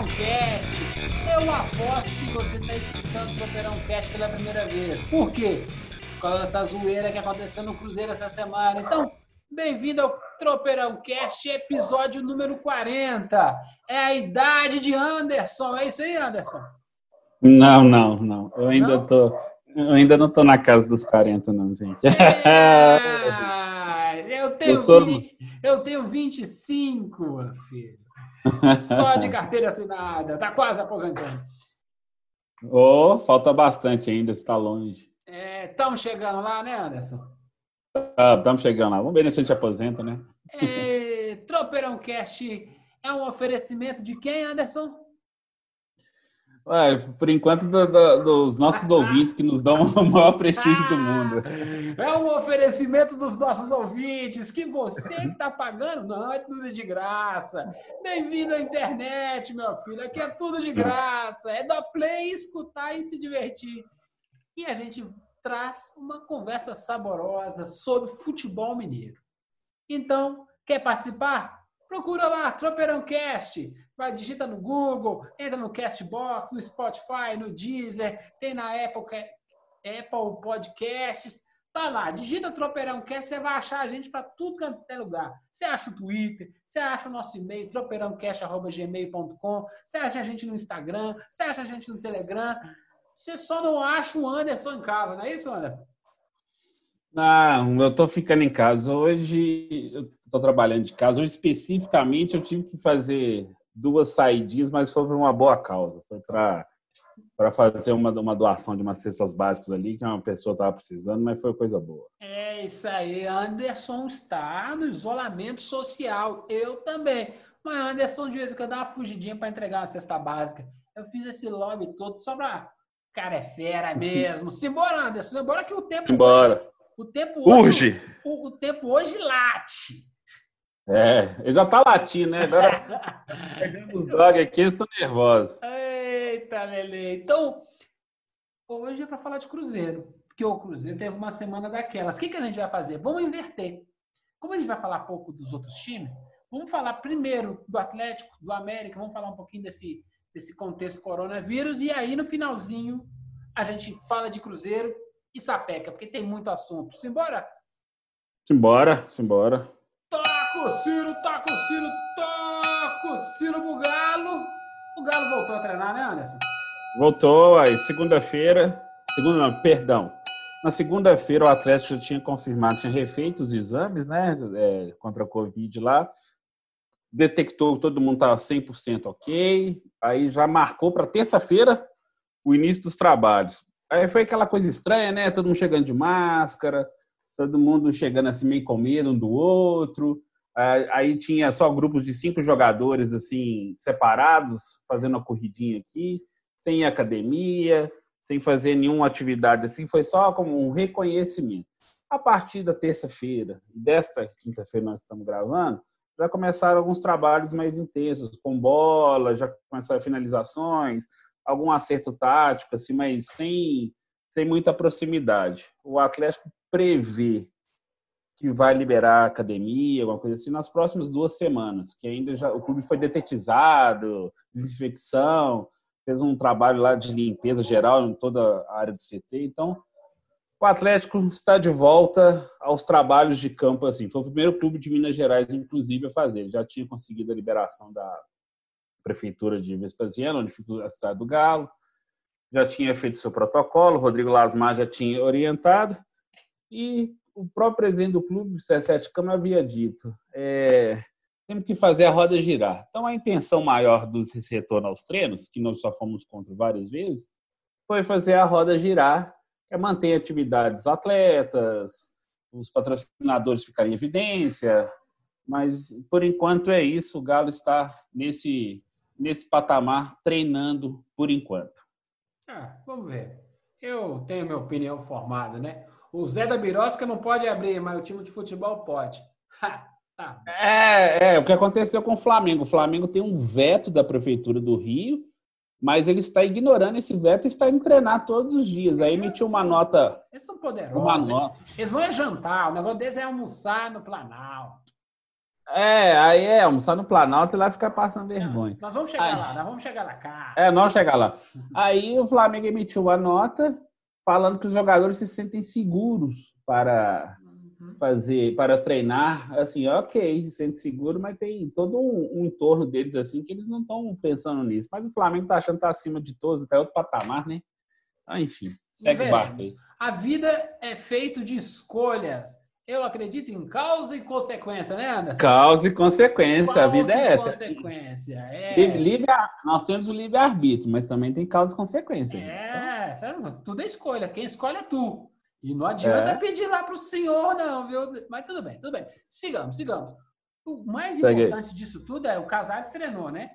Tropeirão Cast. Eu aposto que você está escutando o Tropeirão Cast pela primeira vez. Por quê? Por causa dessa zoeira que aconteceu no Cruzeiro essa semana. Então, bem-vindo ao Tropeirão Cast, episódio número 40. É a idade de Anderson. É isso aí, Anderson? Não, não, não. Eu ainda Não? tô. Eu ainda não tô na casa dos 40, não, gente. É, eu, tenho Eu sou- eu tenho 25, meu filho. Só de carteira assinada. Tá quase aposentando. oh, falta bastante ainda, está longe. Estamos chegando lá, né, Anderson? Estamos chegando lá. Vamos ver se a gente aposenta, né? É, Tropeirão Cast é um oferecimento de quem, Anderson? Ué, por enquanto, do- do- dos nossos ouvintes que nos dão o maior prestígio do mundo. É um oferecimento dos nossos ouvintes que você que está pagando, não, é tudo de graça. Bem-vindo à internet, meu filho. Aqui é tudo de graça. É dar play, escutar e se divertir. E a gente traz uma conversa saborosa sobre futebol mineiro. Então, quer participar? Procura lá, Tropeirão Cast. Vai, digita no Google, entra no Castbox, no Spotify, no Deezer, tem na Apple, Apple Podcasts. Tá lá, digita Tropeirão Cast, você vai achar a gente para tudo quanto é lugar. Você acha o Twitter, você acha o nosso e-mail, tropeirãocast.gmail.com, você acha a gente no Instagram, você acha a gente no Telegram. Você só não acha o Anderson em casa, não é isso, Anderson? Não, eu tô ficando em casa. Hoje eu tô trabalhando de casa. Hoje, especificamente, eu tive que fazer duas saidinhas, mas foi por uma boa causa. Foi para para fazer uma, uma doação de umas cestas básicas ali, que uma pessoa estava precisando, mas foi coisa boa. É isso aí. Anderson está no isolamento social. Eu também. Mas Anderson, de vez em quando, dá uma fugidinha para entregar uma cesta básica. Eu fiz esse lobby todo só pra. Cara, é fera mesmo. Simbora, Anderson. Simbora que o tempo. Embora. O tempo hoje. Urge! O, o tempo hoje late. É, ele já tá latindo, né? Agora pegando os aqui, eles estão nervosos. Eita, Lele. Então, hoje é para falar de Cruzeiro. Porque o Cruzeiro teve uma semana daquelas. O que, que a gente vai fazer? Vamos inverter. Como a gente vai falar pouco dos outros times, vamos falar primeiro do Atlético, do América, vamos falar um pouquinho desse, desse contexto coronavírus. E aí, no finalzinho, a gente fala de Cruzeiro e sapeca, porque tem muito assunto. Simbora? Simbora, simbora. Toca o Ciro, toca o Ciro, toca o Ciro pro Galo. O Galo voltou a treinar, né, Anderson? Voltou aí, segunda-feira. Segunda, não, perdão. Na segunda-feira, o Atlético tinha confirmado, tinha refeito os exames, né? é, contra a Covid lá. Detectou que todo mundo estava 100% ok. Aí já marcou para terça-feira o início dos trabalhos. Aí foi aquela coisa estranha, né? Todo mundo chegando de máscara, todo mundo chegando assim meio com medo um do outro. Aí aí tinha só grupos de cinco jogadores assim separados, fazendo uma corridinha aqui, sem academia, sem fazer nenhuma atividade assim, foi só como um reconhecimento. A partir da terça-feira, desta quinta-feira nós estamos gravando, já começaram alguns trabalhos mais intensos, com bola, já começaram finalizações, algum acerto tático, assim, mas sem, sem muita proximidade. O Atlético prevê que vai liberar academia, alguma coisa assim, nas próximas duas semanas, que ainda já o clube foi detetizado, desinfecção, fez um trabalho lá de limpeza geral em toda a área do CT, então o Atlético está de volta aos trabalhos de campo, assim, foi o primeiro clube de Minas Gerais, inclusive, a fazer, ele já tinha conseguido a liberação da prefeitura de Vespasiano, onde fica a cidade do Galo, já tinha feito seu protocolo, Rodrigo Lasmar já tinha orientado, e o próprio presidente do clube, o C7 Câmara, havia dito: é, temos que fazer a roda girar. Então, a intenção maior dos retorno aos treinos, que nós só fomos contra várias vezes, foi fazer a roda girar, é manter atividades atletas, os patrocinadores ficariam em evidência, mas por enquanto é isso. O Galo está nesse, nesse patamar treinando por enquanto. Ah, vamos ver. Eu tenho minha opinião formada, né? O Zé da Birosca não pode abrir, mas o time de futebol pode. Ha, tá. É, é, o que aconteceu com o Flamengo. O Flamengo tem um veto da Prefeitura do Rio, mas ele está ignorando esse veto e está indo treinar todos os dias. Aí emitiu uma nota. Eles são poderosos. Uma nota. Eles vão é jantar, o negócio deles é almoçar no Planalto. É, aí é almoçar no Planalto e lá ficar passando vergonha. Nós vamos chegar Ai. lá, nós vamos chegar lá, cara. É, não chegar lá. Aí o Flamengo emitiu uma nota falando que os jogadores se sentem seguros para Uhum. fazer, para treinar. Assim, ok, se sente seguro, mas tem todo um, um entorno deles assim que eles não estão pensando nisso. Mas o Flamengo tá achando que tá acima de todos, tá em outro patamar, né? Ah, enfim, segue o barco aí. A vida é feita de escolhas. Eu acredito em causa e consequência, né, Anderson? Causa e consequência, a vida é essa. Consequência, é. Livre- nós temos o livre-arbítrio, mas também tem causa e consequência. É, sabe? Tudo é escolha. Quem escolhe é tu. E não adianta É. pedir lá pro senhor, não, viu? Mas tudo bem, tudo bem. Sigamos, sigamos. O mais Segue importante disso tudo é o Casares treinou, né?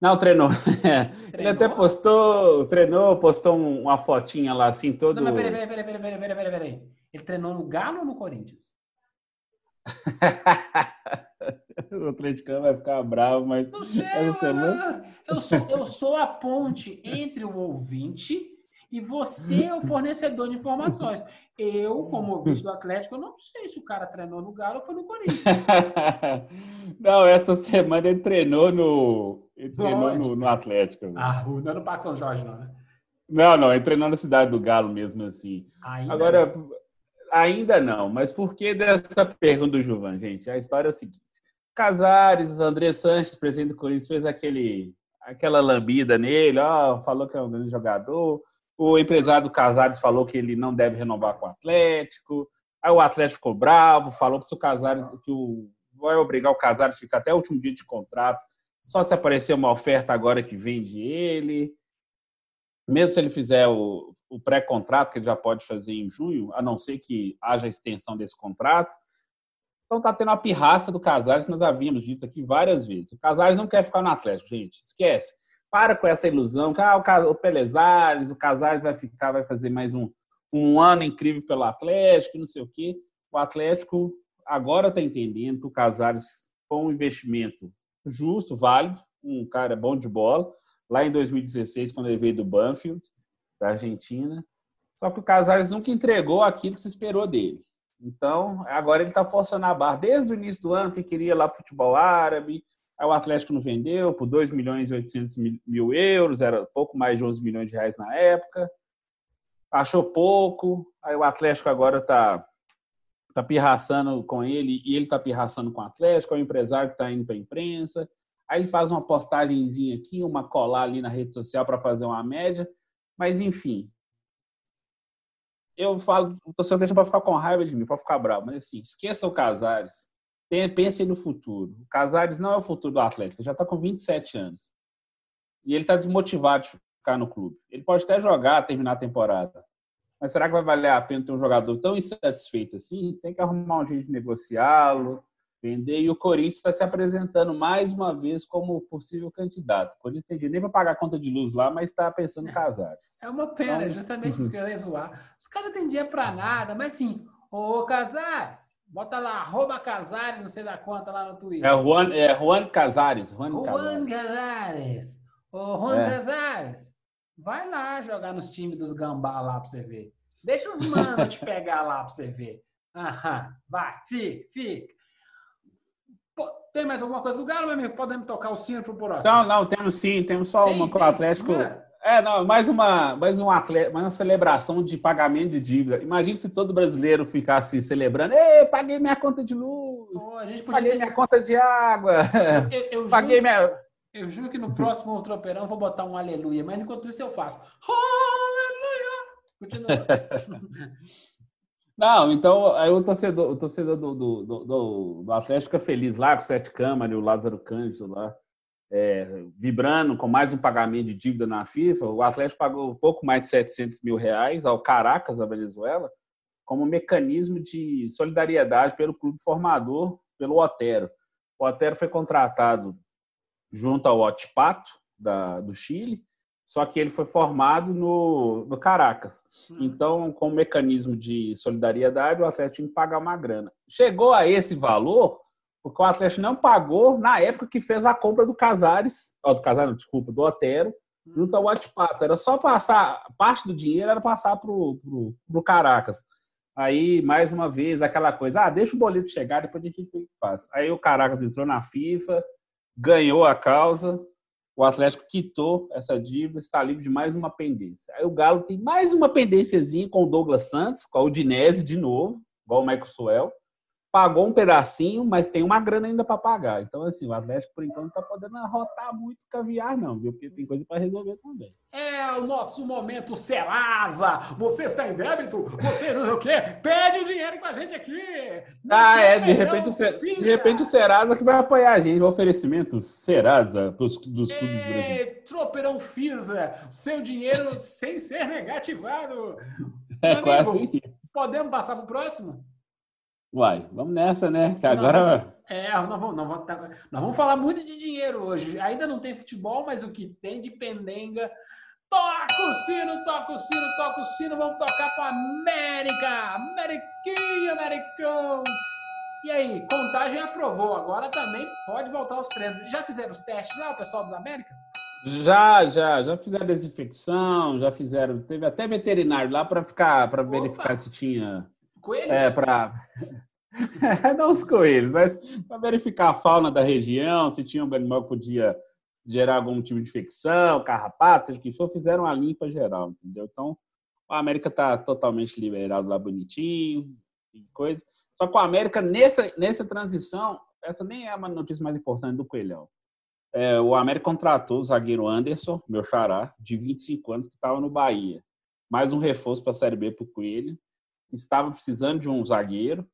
Não, treinou. Ele Treinou? até postou, treinou, postou um- uma fotinha lá assim, todo. Não, mas peraí, peraí, peraí, peraí, peraí, peraí, peraí. Ele treinou no Galo ou no Corinthians? o atleticano vai ficar bravo, mas Não sei, semana. eu sou, eu sou a ponte entre o ouvinte e você é o fornecedor de informações. Eu, como ouvinte do Atlético, eu não sei se o cara treinou no Galo ou foi no Corinthians. Não, essa semana ele treinou no, ele treinou no, no Atlético. Ah, não é no Parque São Jorge, não, né? Não, não, ele treinou na cidade do Galo mesmo assim. Ainda Agora, ainda não, mas por que dessa pergunta do Juvan, gente? A história é o seguinte: Casares, André Sanches, presidente do Corinthians, fez aquele, aquela lambida nele, ó, falou que é um grande jogador. O empresário do Casares falou que ele não deve renovar com o Atlético. Aí o Atlético ficou bravo, falou que se o Casares, que o, vai obrigar o Casares a ficar até o último dia de contrato, só se aparecer uma oferta agora que vende ele. Mesmo se ele fizer o, o pré-contrato, que ele já pode fazer em junho, a não ser que haja extensão desse contrato. Então tá tendo uma pirraça do Casares, nós havíamos dito aqui várias vezes. O Casares não quer ficar no Atlético, gente. Esquece. Para com essa ilusão que ah, o, Pelezares, o Casares vai ficar, vai fazer mais um, um ano incrível pelo Atlético, não sei o quê. O Atlético agora está entendendo que o Casares foi um investimento justo, válido, um cara bom de bola. Lá em 2016, quando ele veio do Banfield, da Argentina. Só que o Casares nunca entregou aquilo que se esperou dele. Então, agora ele está forçando a barra desde o início do ano, que queria lá futebol árabe. Aí o Atlético não vendeu por 2 milhões e 800 mil- euros, era pouco mais de 11 milhões de reais na época. Achou pouco. Aí o Atlético agora está tá pirraçando com ele e ele está pirraçando com o Atlético. É o empresário que está indo para a imprensa. Aí ele faz uma postagenzinha aqui, uma colar ali na rede social para fazer uma média. Mas, enfim. Eu falo, o torcedor deixa para ficar com raiva de mim, para ficar bravo. Mas, assim, esqueça o Casares. Tem- Pense no futuro. O Casares não é o futuro do Atlético. Ele já está com 27 anos. E ele está desmotivado de ficar no clube. Ele pode até jogar, terminar a temporada. Mas será que vai valer a pena ter um jogador tão insatisfeito assim? Tem que arrumar um jeito de negociá-lo, vender. E o Corinthians está se apresentando mais uma vez como possível candidato. O Corinthians tem dinheiro nem para pagar a conta de luz lá, mas está pensando em Casares. É uma pena, Então- é justamente isso que eu ia zoar. Os caras têm dinheiro pra nada, mas sim, ô Casares, bota lá, arroba Casares, não sei da conta lá no Twitter. É Juan, é Juan Casares. Juan Juan Casares. Ô, Juan É. Casares, vai lá jogar nos times dos gambá lá pra você ver. Deixa os manos te pegar lá pra você ver. Aham, vai, fica, fica. Tem mais alguma coisa do Galo, meu amigo? Podemos tocar o sino pro próximo? Não, não, temos sim, temos só Tem, uma com o. Atlético. É. É, não, mais uma, mais um atleta, mais uma celebração de pagamento de dívida. Imagina se todo brasileiro ficasse celebrando, ei, paguei minha conta de luz, Pô, a gente podia paguei ter... minha conta de água, Eu, eu paguei juro, minha. eu juro que no próximo tropeirão eu vou botar um aleluia, mas enquanto isso eu faço. Aleluia! Continua. Não, então aí o torcedor, o torcedor do, do, do, do- Atlético fica feliz lá com o Sete Câmara e o Lázaro Cândido lá, é, vibrando com mais um pagamento de dívida na FIFA. O Atlético pagou pouco mais de 700 mil reais ao Caracas, da Venezuela, como mecanismo de solidariedade pelo clube formador, pelo Otero. O Otero foi contratado junto ao Otpato, da, do Chile, só que ele foi formado no, no Caracas. Hum. Então, com o mecanismo de solidariedade, o Atlético tinha que pagar uma grana. Chegou a esse valor porque o Atlético não pagou na época que fez a compra do Casares, oh, do Casares, desculpa, do Otero, junto ao Watpato. Era só passar, parte do dinheiro era passar para o Caracas. Aí, mais uma vez, aquela coisa, ah, deixa o boleto chegar, depois a gente faz. Aí o Caracas entrou na FIFA, ganhou a causa, o Atlético quitou essa dívida, está livre de mais uma pendência. Aí o Galo tem mais uma pendênciazinha com o Douglas Santos, com a Udinese de novo, igual o Michael Suel pagou um pedacinho, mas tem uma grana ainda para pagar. Então, assim, o Atlético, por enquanto, não está podendo arrotar muito caviar, não, viu? Porque tem coisa para resolver também. É o nosso momento Serasa. Você está em débito? Você não sei o quê? Pede o dinheiro com a gente aqui. Não ah, é. De repente, o Ser... de repente o Serasa que vai apoiar a gente. O oferecimento Serasa dos, dos clubes do Brasil. Tropeirão Fisa. Seu dinheiro sem ser negativado. É amigo, quase Podemos passar para o próximo? Uai, vamos nessa, né? Que agora. É, nós vamos, nós, vamos, nós vamos falar muito de dinheiro hoje. Ainda não tem futebol, mas o que tem de pendenga. Toca o sino, toca o sino, toca o sino. Vamos tocar para América! Ameriquinha, Americão! E aí, contagem aprovou. Agora também pode voltar aos treinos. Já fizeram os testes lá, o pessoal do América? Já, já, já fizeram desinfecção, já fizeram. Teve até veterinário lá para ficar, para verificar se tinha Coelhos? É, para. não os coelhos, mas para verificar a fauna da região, se tinha um animal que podia gerar algum tipo de infecção, carrapato, seja o que for, fizeram a limpa geral, entendeu? Então, a América está totalmente liberado lá bonitinho e coisa. Só que a América, nessa, nessa transição, essa nem é uma notícia mais importante do Coelhão. É, o América contratou o zagueiro Anderson, meu xará, de 25 anos, que estava no Bahia. Mais um reforço para a Série B para o Coelho estava precisando de um zagueiro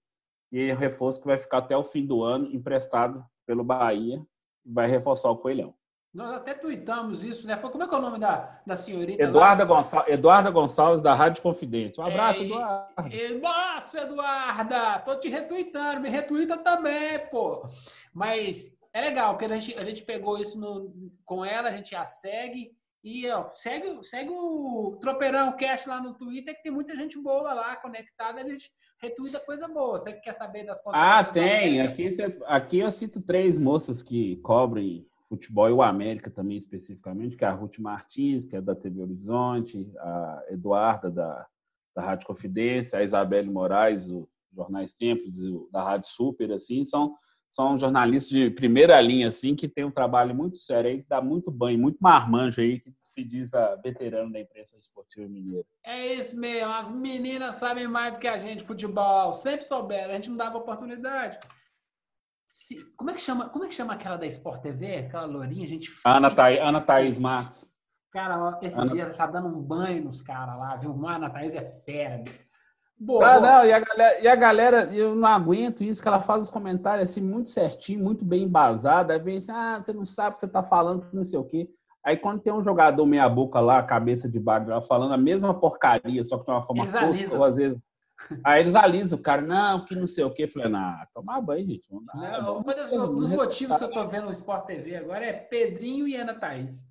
e o reforço que vai ficar até o fim do ano emprestado pelo Bahia e vai reforçar o Coelhão. Nós até tuitamos isso, né? Foi, como é que é o nome da, da senhorita? Eduarda, Gonçal, Eduarda Gonçalves, da Rádio Confidência. Um abraço, é, Eduarda. Abraço, Eduarda! Tô te retuitando, me retuita também, pô. Mas é legal, porque a gente, a gente pegou isso no, com ela, a gente a segue e ó, segue, segue o Tropeirão Cash lá no Twitter, que tem muita gente boa lá conectada, a gente retuita coisa boa. Você que quer saber das Ah, tem. Aqui, aqui eu cito três moças que cobrem futebol e o América também especificamente, que é a Ruth Martins, que é da TV Horizonte, a Eduarda da, da Rádio Confidência, a Isabelle Moraes, do Jornais Tempos, da Rádio Super, assim, são são jornalistas de primeira linha, assim, que tem um trabalho muito sério aí, que dá muito banho, muito marmanjo aí, que se diz a veterano da imprensa esportiva mineira. É isso mesmo, as meninas sabem mais do que a gente futebol, sempre souberam, a gente não dava oportunidade. Se, como é que chama? Como é que chama aquela da Sport TV? Aquela lourinha, gente. Ana, Thaís, Ana Thaís Marques. Cara, esse Ana... dia tá dando um banho nos caras lá, viu? A Ana Thaís é fera. Boa, ah, não, e a, galera, e a galera, eu não aguento isso, que ela faz os comentários assim, muito certinho, muito bem embasado. Aí vem assim, ah, você não sabe o que você tá falando, não sei o quê. Aí quando tem um jogador meia boca lá, cabeça de bagulho, falando a mesma porcaria, só que de uma forma tosca, ou às vezes. Aí eles alisam o cara, não, que não sei o quê. Falei, não, tomar banho, gente. Não dá, não, um dos motivos que eu tô vendo no Sport TV agora é Pedrinho e Ana Thaís.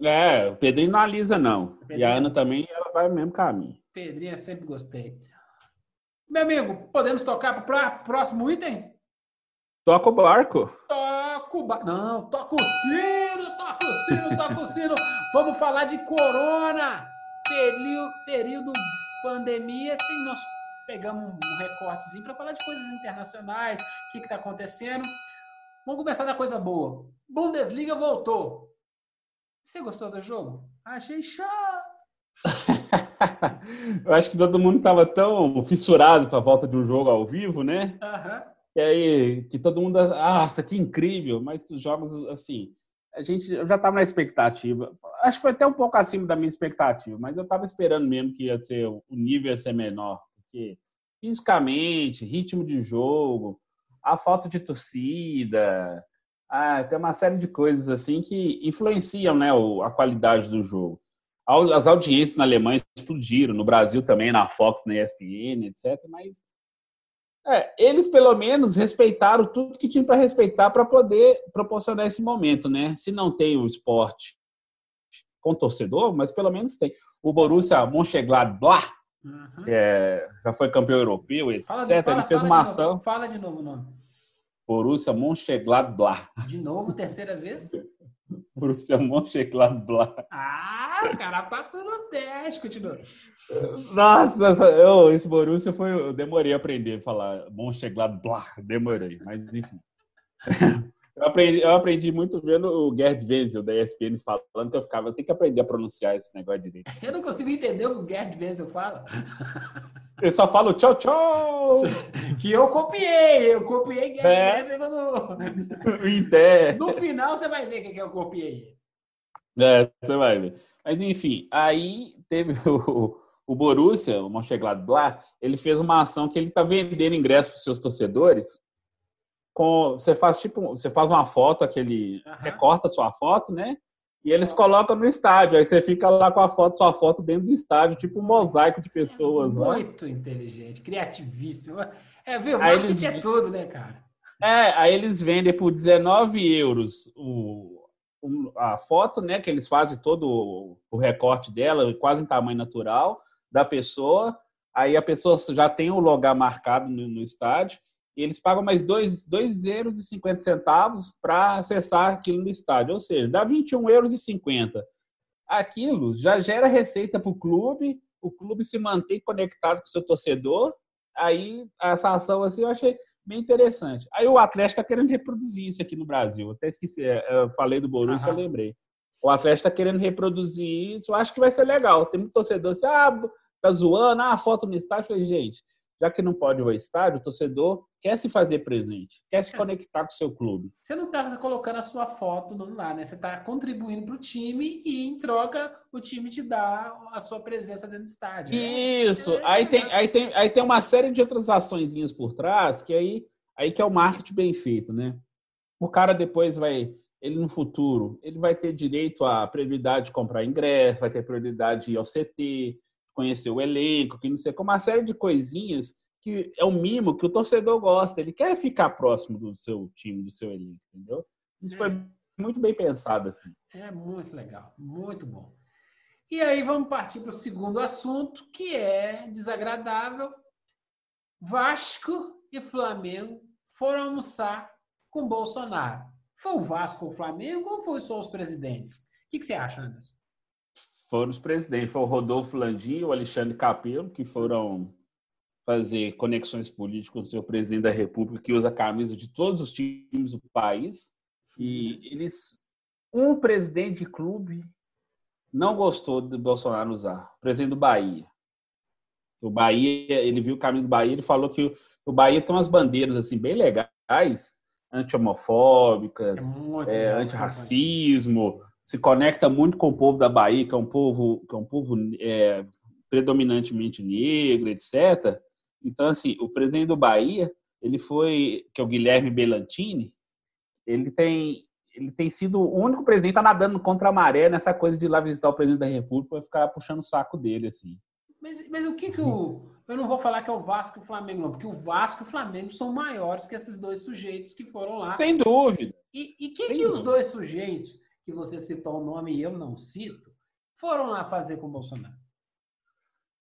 É, o Pedrinho não alisa, não. Pedrinho. E a Ana também, ela vai no mesmo caminho. Pedrinho, eu sempre gostei. Meu amigo, podemos tocar para o próximo item? Toca o barco. Toca o barco. Não, toca o sino, toca o sino, toca o sino. Vamos falar de corona. Período, período pandemia. Tem, nós pegamos um recortezinho para falar de coisas internacionais, o que está acontecendo. Vamos começar da coisa boa. Bundesliga voltou. Você gostou do jogo? Achei chato. eu acho que todo mundo estava tão fissurado para a volta de um jogo ao vivo, né? Uhum. E aí, que todo mundo, nossa, que incrível, mas os jogos, assim, a gente eu já estava na expectativa. Acho que foi até um pouco acima da minha expectativa, mas eu estava esperando mesmo que ia ser o nível ia ser menor, porque fisicamente, ritmo de jogo, a falta de torcida, ah, tem uma série de coisas assim que influenciam, né, a qualidade do jogo. As audiências na Alemanha explodiram, no Brasil também, na Fox, na ESPN, etc. Mas é, eles pelo menos respeitaram tudo que tinha para respeitar para poder proporcionar esse momento, né? Se não tem o esporte com torcedor, mas pelo menos tem. O Borussia Mönchengladbach, uhum. é, já foi campeão europeu, etc. Fala, fala, ele fez uma ação. Novo. Fala de novo o nome. Borussia Mönchengladbach. De novo, terceira vez? Borussia Mönchengladbach. Ah, o cara passou no teste, continua. Nossa, eu, esse Borussia foi, eu demorei a aprender a falar Mönchengladbach, demorei, mas enfim. Eu aprendi, eu aprendi muito vendo o Gerd Wenzel da ESPN falando que eu ficava, eu tenho que aprender a pronunciar esse negócio direito. Eu não consigo entender o que o Gerd Wenzel fala. Eu só falo tchau, tchau. Que eu copiei, eu copiei Gerd é. Wenzel quando... Inter. No final você vai ver o que eu copiei. É, você vai ver. Mas enfim, aí teve o, o Borussia, o Mönchengladbach, ele fez uma ação que ele está vendendo ingressos para os seus torcedores com você faz tipo você faz uma foto aquele uhum. recorta sua foto né? E eles colocam no estádio. Aí você fica lá com a foto sua foto dentro do estádio tipo um mosaico de pessoas é muito inteligente criativíssimo. É viu? Aí eles é tudo né cara? É aí eles vendem por 19 euros o a foto né que eles fazem todo o recorte dela quase em tamanho natural da pessoa. Aí a pessoa já tem o lugar marcado no, no estádio e eles pagam mais 2,50 euros e 50 centavos para acessar aquilo no estádio, ou seja, dá 21,50 euros. E Aquilo já gera receita para o clube, o clube se mantém conectado com o seu torcedor, aí essa ação assim eu achei bem interessante. Aí o Atlético está querendo reproduzir isso aqui no Brasil, até esqueci, é, eu falei do Borussia, eu lembrei. O Atlético está querendo reproduzir isso, eu acho que vai ser legal. Tem muito torcedor assim, ah, tá zoando, ah, foto no estádio. Eu falei, gente, já que não pode ir ao estádio, o torcedor quer se fazer presente, quer se conectar com o seu clube. Você não está colocando a sua foto lá, né? Você está contribuindo para o time e, em troca, o time te dá a sua presença dentro do estádio. Né? Isso. É, aí, tem, aí, tem, aí tem uma série de outras ações por trás que aí, aí que é o marketing bem feito, né? O cara depois vai, ele no futuro, ele vai ter direito à prioridade de comprar ingresso, vai ter prioridade de ir ao CT, conhecer o elenco, que não sei como, uma série de coisinhas que é um mimo que o torcedor gosta. Ele quer ficar próximo do seu time, do seu elenco, entendeu? Isso é. foi muito bem pensado, assim. É muito legal, muito bom. E aí vamos partir para o segundo assunto, que é desagradável. Vasco e Flamengo foram almoçar com Bolsonaro. Foi o Vasco ou o Flamengo ou foi só os presidentes? O que, que você acha, Anderson? Foram os presidentes. Foi o Rodolfo Landim e o Alexandre Capelo, que foram fazer conexões políticas com o seu presidente da República, que usa a camisa de todos os times do país. E eles. Um presidente de clube não gostou do Bolsonaro usar, o presidente do Bahia. O Bahia, ele viu o caminho do Bahia, ele falou que o Bahia tem umas bandeiras assim bem legais, anti-homofóbicas, é é, anti-racismo, se conecta muito com o povo da Bahia, que é um povo, que é um povo é, predominantemente negro, etc. Então, assim, o presidente do Bahia, ele foi, que é o Guilherme Belantini, ele tem, ele tem sido o único presidente a tá nadando contra a maré nessa coisa de ir lá visitar o presidente da República e ficar puxando o saco dele, assim. Mas, mas o que que o... Eu não vou falar que é o Vasco e o Flamengo, não, porque o Vasco e o Flamengo são maiores que esses dois sujeitos que foram lá. Sem dúvida. E, e que, que os dois sujeitos que você citou o nome e eu não cito, foram lá fazer com o Bolsonaro?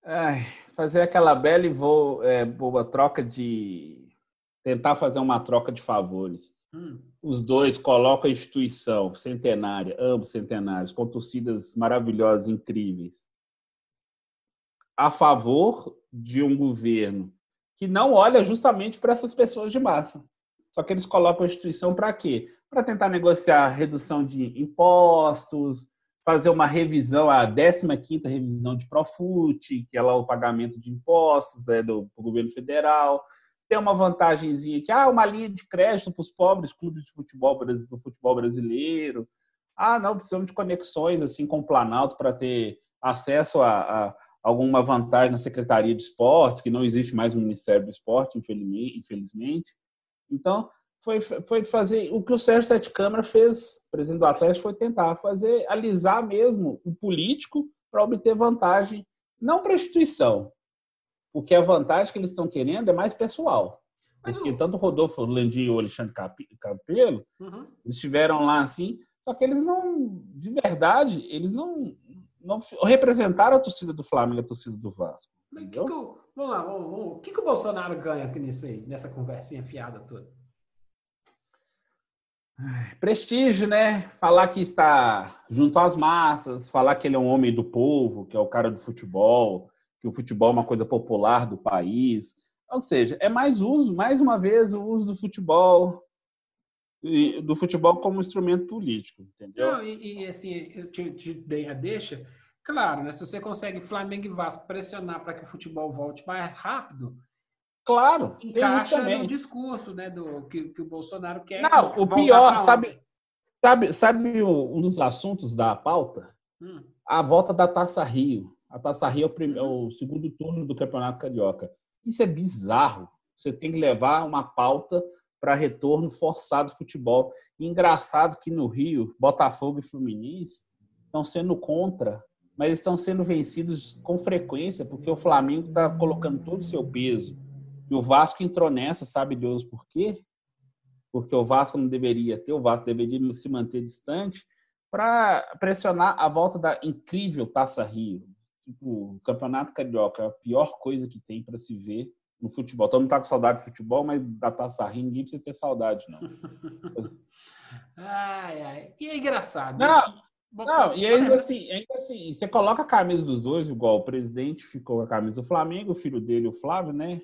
Ai, fazer aquela bela e vou, é, boa troca de. tentar fazer uma troca de favores. Hum. Os dois colocam a instituição centenária, ambos centenários, com torcidas maravilhosas, incríveis, a favor de um governo que não olha justamente para essas pessoas de massa. Só que eles colocam a instituição para quê? Para tentar negociar redução de impostos, fazer uma revisão, a 15ª revisão de Profut, que é lá o pagamento de impostos né, do, do governo federal, ter uma vantagemzinha que ah, uma linha de crédito para os pobres clubes de futebol do futebol brasileiro. Ah, não, precisamos de conexões assim com o Planalto para ter acesso a, a, alguma vantagem na Secretaria de Esportes, que não existe mais o Ministério do Esporte, infelizmente. Então, foi, foi fazer o que o Sérgio Sete Câmara fez, presidente do Atlético, foi tentar fazer, alisar mesmo o político para obter vantagem, não para a instituição, porque a vantagem que eles estão querendo é mais pessoal. Mas porque o... tanto o Rodolfo Landim e o Alexandre Capelo uhum. estiveram lá assim, só que eles não, de verdade, eles não, não representaram a torcida do Flamengo e a torcida do Vasco. Mas que que eu, vamos lá, vamos, vamos. O que, que o Bolsonaro ganha nisso aí, nessa conversinha fiada toda? Prestígio, né? Falar que está junto às massas, falar que ele é um homem do povo, que é o cara do futebol, que o futebol é uma coisa popular do país. Ou seja, é mais uso, mais uma vez, o uso do futebol do futebol como instrumento político, entendeu? Não, e, e assim, eu te, te, dei a deixa. Claro, né? Se você consegue Flamengo e Vasco pressionar para que o futebol volte mais rápido, claro, encaixa no discurso, né, do que, que o Bolsonaro quer. Não, o pior, sabe, sabe, sabe um dos assuntos da pauta? Hum. A volta da Taça Rio. A Taça Rio é o, primeiro, é o segundo turno do Campeonato Carioca. Isso é bizarro. Você tem que levar uma pauta para retorno forçado do futebol. E engraçado que no Rio, Botafogo e Fluminense estão sendo contra, mas estão sendo vencidos com frequência, porque o Flamengo está colocando todo o seu peso. E o Vasco entrou nessa, sabe Deus por quê? Porque o Vasco não deveria ter, o Vasco deveria se manter distante para pressionar a volta da incrível Taça Rio. Tipo, o Campeonato Carioca é a pior coisa que tem para se ver no futebol. Todo mundo tá com saudade de futebol, mas da Taça Rio ninguém precisa ter saudade, não. ai, ai. E é engraçado. Não, não e ainda assim, ainda assim, você coloca a camisa dos dois, igual o presidente ficou com a camisa do Flamengo, o filho dele, o Flávio, né?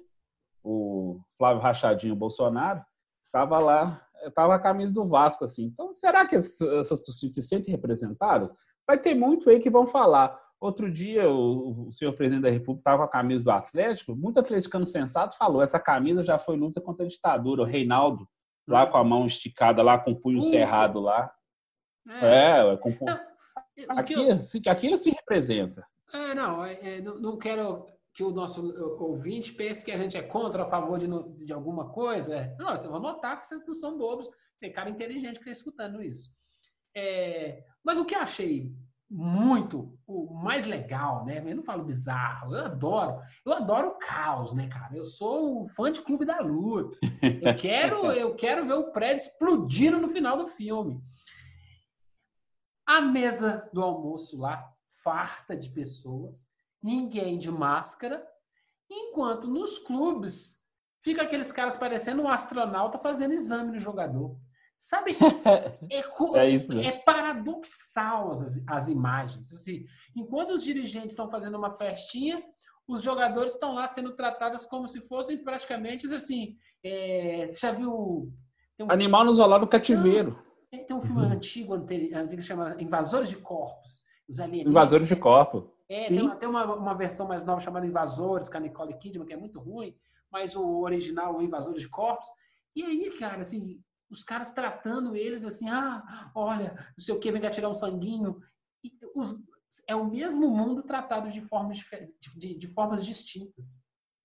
O Flávio Rachadinho Bolsonaro, tava lá, tava a camisa do Vasco, assim. Então, será que essas torcidas se sentem representadas? Vai ter muito aí que vão falar. Outro dia, o, o senhor presidente da República estava com a camisa do Atlético. Muito atleticano sensato falou: essa camisa já foi luta contra a ditadura. O Reinaldo, lá com a mão esticada, lá com o punho Isso. cerrado lá. É, é com... aquilo, eu... aquilo se representa. É, não, é, é, não, não quero que o nosso ouvinte pense que a gente é contra, a favor de, de alguma coisa. Não, você vai notar que vocês não são bobos. Tem cara inteligente que está escutando isso. É, mas o que eu achei muito o mais legal, né? Eu não falo bizarro, eu adoro. Eu adoro o caos, né, cara? Eu sou um fã de Clube da Luta. Eu quero, eu quero ver o prédio explodindo no final do filme. A mesa do almoço lá, farta de pessoas, ninguém de máscara, enquanto nos clubes fica aqueles caras parecendo um astronauta fazendo exame no jogador. Sabe? É, é, isso, né? é paradoxal as, as imagens. Assim, enquanto os dirigentes estão fazendo uma festinha, os jogadores estão lá sendo tratados como se fossem praticamente assim. É, você já viu. Um Animal no isolado do cativeiro. Tem, tem um filme uhum. antigo, antigo que chama Invasores de Corpos. Os Invasores de Corpo. É, Sim. tem, tem uma, uma versão mais nova chamada Invasores, com a Nicole Kidman, que é muito ruim, mas o original, o Invasores de Corpos. E aí, cara, assim, os caras tratando eles assim, ah, olha, não sei o que, vem cá tirar um sanguinho. Os, é o mesmo mundo tratado de formas, de, de, formas distintas.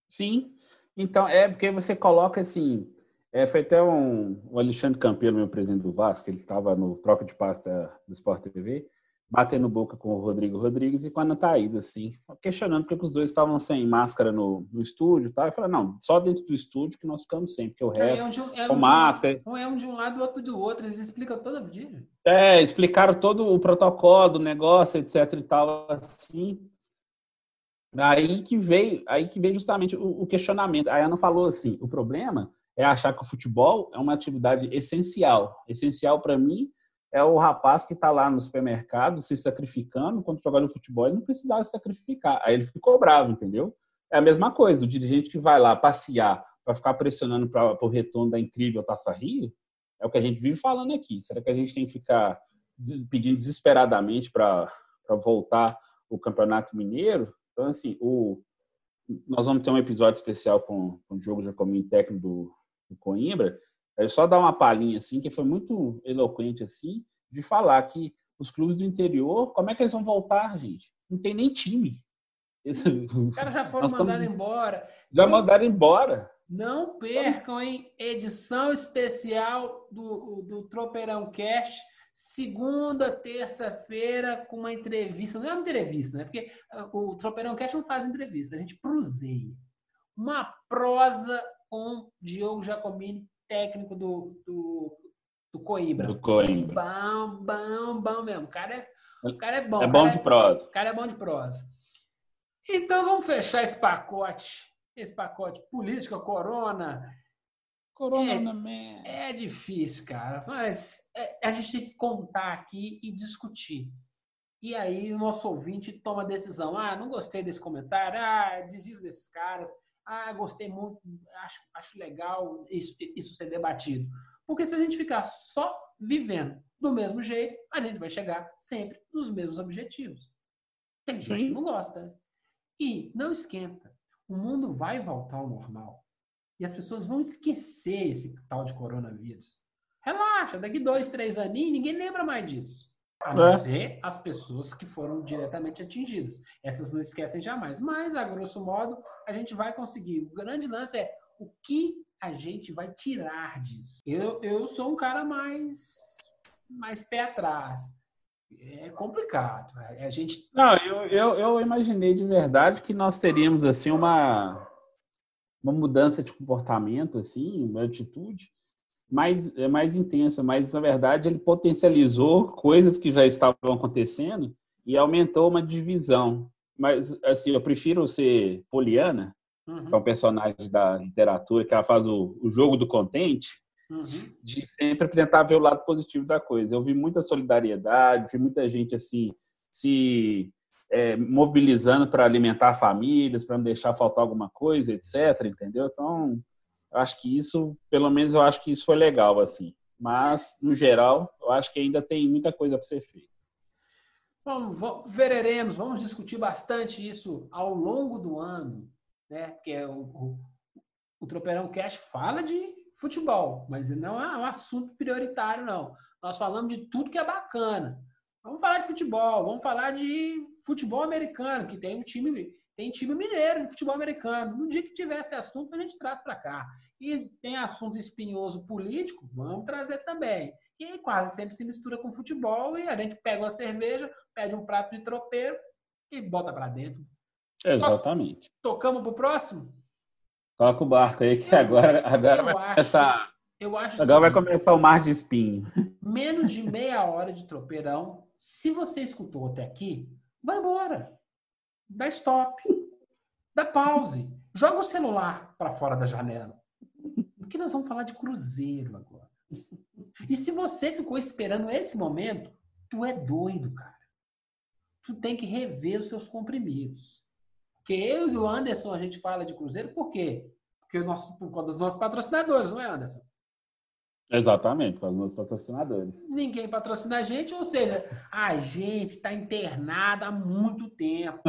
Sim, então é porque você coloca assim. É, foi até um, o Alexandre Campeiro, meu presidente do Vasco, ele estava no troca de pasta do Sport TV batendo boca com o Rodrigo Rodrigues e com a Ana Thaís, assim, questionando porque os dois estavam sem máscara no, no estúdio e tal. Eu falei, não, só dentro do estúdio que nós ficamos sem, porque o é, resto, é um de, é com um máscara... Um, é um de um lado e outro do outro, eles explicam todo dia. É, explicaram todo o protocolo do negócio, etc e tal, assim. Aí que veio, aí que veio justamente o, o questionamento. A Ana falou assim, o problema é achar que o futebol é uma atividade essencial. Essencial para mim é o rapaz que está lá no supermercado se sacrificando quando no futebol, ele não precisava se sacrificar. Aí ele ficou bravo, entendeu? É a mesma coisa, o dirigente que vai lá passear para ficar pressionando para o retorno da incrível Taça Rio, é o que a gente vive falando aqui. Será que a gente tem que ficar pedindo desesperadamente para voltar o Campeonato Mineiro? Então, assim, o, nós vamos ter um episódio especial com, com o Diogo Jacomini, técnico do, do Coimbra, é só dar uma palhinha assim, que foi muito eloquente assim, de falar que os clubes do interior, como é que eles vão voltar, gente? Não tem nem time. Esse, os caras já foram mandados embora. Já mandaram embora. Não percam, hein? Edição especial do, do Tropeirão Cast. Segunda, terça-feira, com uma entrevista. Não é uma entrevista, né? Porque ah, o Tropeirão Cash não faz entrevista, a gente proseia. Uma prosa com Diogo Giacomini, técnico do, do, do Coimbra. Do Coimbra. Bom, bom, bom mesmo. O cara é, o cara é bom. É bom de prosa. O cara é bom de prosa. Então vamos fechar esse pacote. Esse pacote política, corona, Corona, man. é difícil, cara, mas é- a gente tem que contar aqui e discutir. E aí o nosso ouvinte toma a decisão. Ah, não gostei desse comentário. Ah, desisto desses caras. Ah, gostei muito. Acho, acho legal isso, isso ser debatido. Porque se a gente ficar só vivendo do mesmo jeito, a gente vai chegar sempre nos mesmos objetivos. Tem gente Sim. que não gosta. né? E não esquenta. O mundo vai voltar ao normal. E as pessoas vão esquecer esse tal de coronavírus. Relaxa, daqui dois, três aninhos, ninguém lembra mais disso. A não É. ser as pessoas que foram diretamente atingidas. Essas não esquecem jamais. Mas, a grosso modo, a gente vai conseguir. O grande lance é o que a gente vai tirar disso. Eu, eu sou um cara mais, mais pé atrás. É complicado. A gente Não, eu, eu, eu imaginei de verdade que nós teríamos assim uma, uma mudança de comportamento, assim, uma atitude mais, é mais intensa, mas na verdade ele potencializou coisas que já estavam acontecendo e aumentou uma divisão. Mas assim, eu prefiro ser Poliana, Uhum, que é um personagem da literatura que ela faz o, o jogo do contente, uhum. de sempre tentar ver o lado positivo da coisa. Eu vi muita solidariedade, vi muita gente assim se é, mobilizando para alimentar famílias, para não deixar faltar alguma coisa, etc. Entendeu? Então, eu acho que isso, pelo menos, eu acho que isso foi legal assim. Mas no geral, eu acho que ainda tem muita coisa para ser feita. Vamos, vo- veremos, vamos discutir bastante isso ao longo do ano, né? Porque o, o, o Tropeirão Cash fala de futebol, mas não é um assunto prioritário, não. Nós falamos de tudo que é bacana. Vamos falar de futebol, vamos falar de futebol americano, que tem um time, tem time mineiro de futebol americano. No dia que tiver esse assunto, a gente traz para cá. E tem assunto espinhoso político, vamos trazer também. E aí quase sempre se mistura com futebol e a gente pega uma cerveja, pede um prato de tropeiro e bota para dentro. Exatamente. Tocamos pro próximo? Toca o barco aí que agora, agora Eu vai acho começar. Eu acho Agora vai o seguinte, começar o mar de espinho. menos de meia hora de tropeirão. Se você escutou até aqui, vai embora. Dá stop. Dá pause. Joga o celular para fora da janela. Porque nós vamos falar de cruzeiro agora. E se você ficou esperando esse momento, tu é doido, cara. Tu tem que rever os seus comprimidos. Porque eu e o Anderson a gente fala de cruzeiro por quê? Porque o nosso, por conta dos nossos patrocinadores, não é, Anderson? Exatamente, para os nossos patrocinadores. Ninguém patrocina a gente, ou seja, a gente está internada há muito tempo.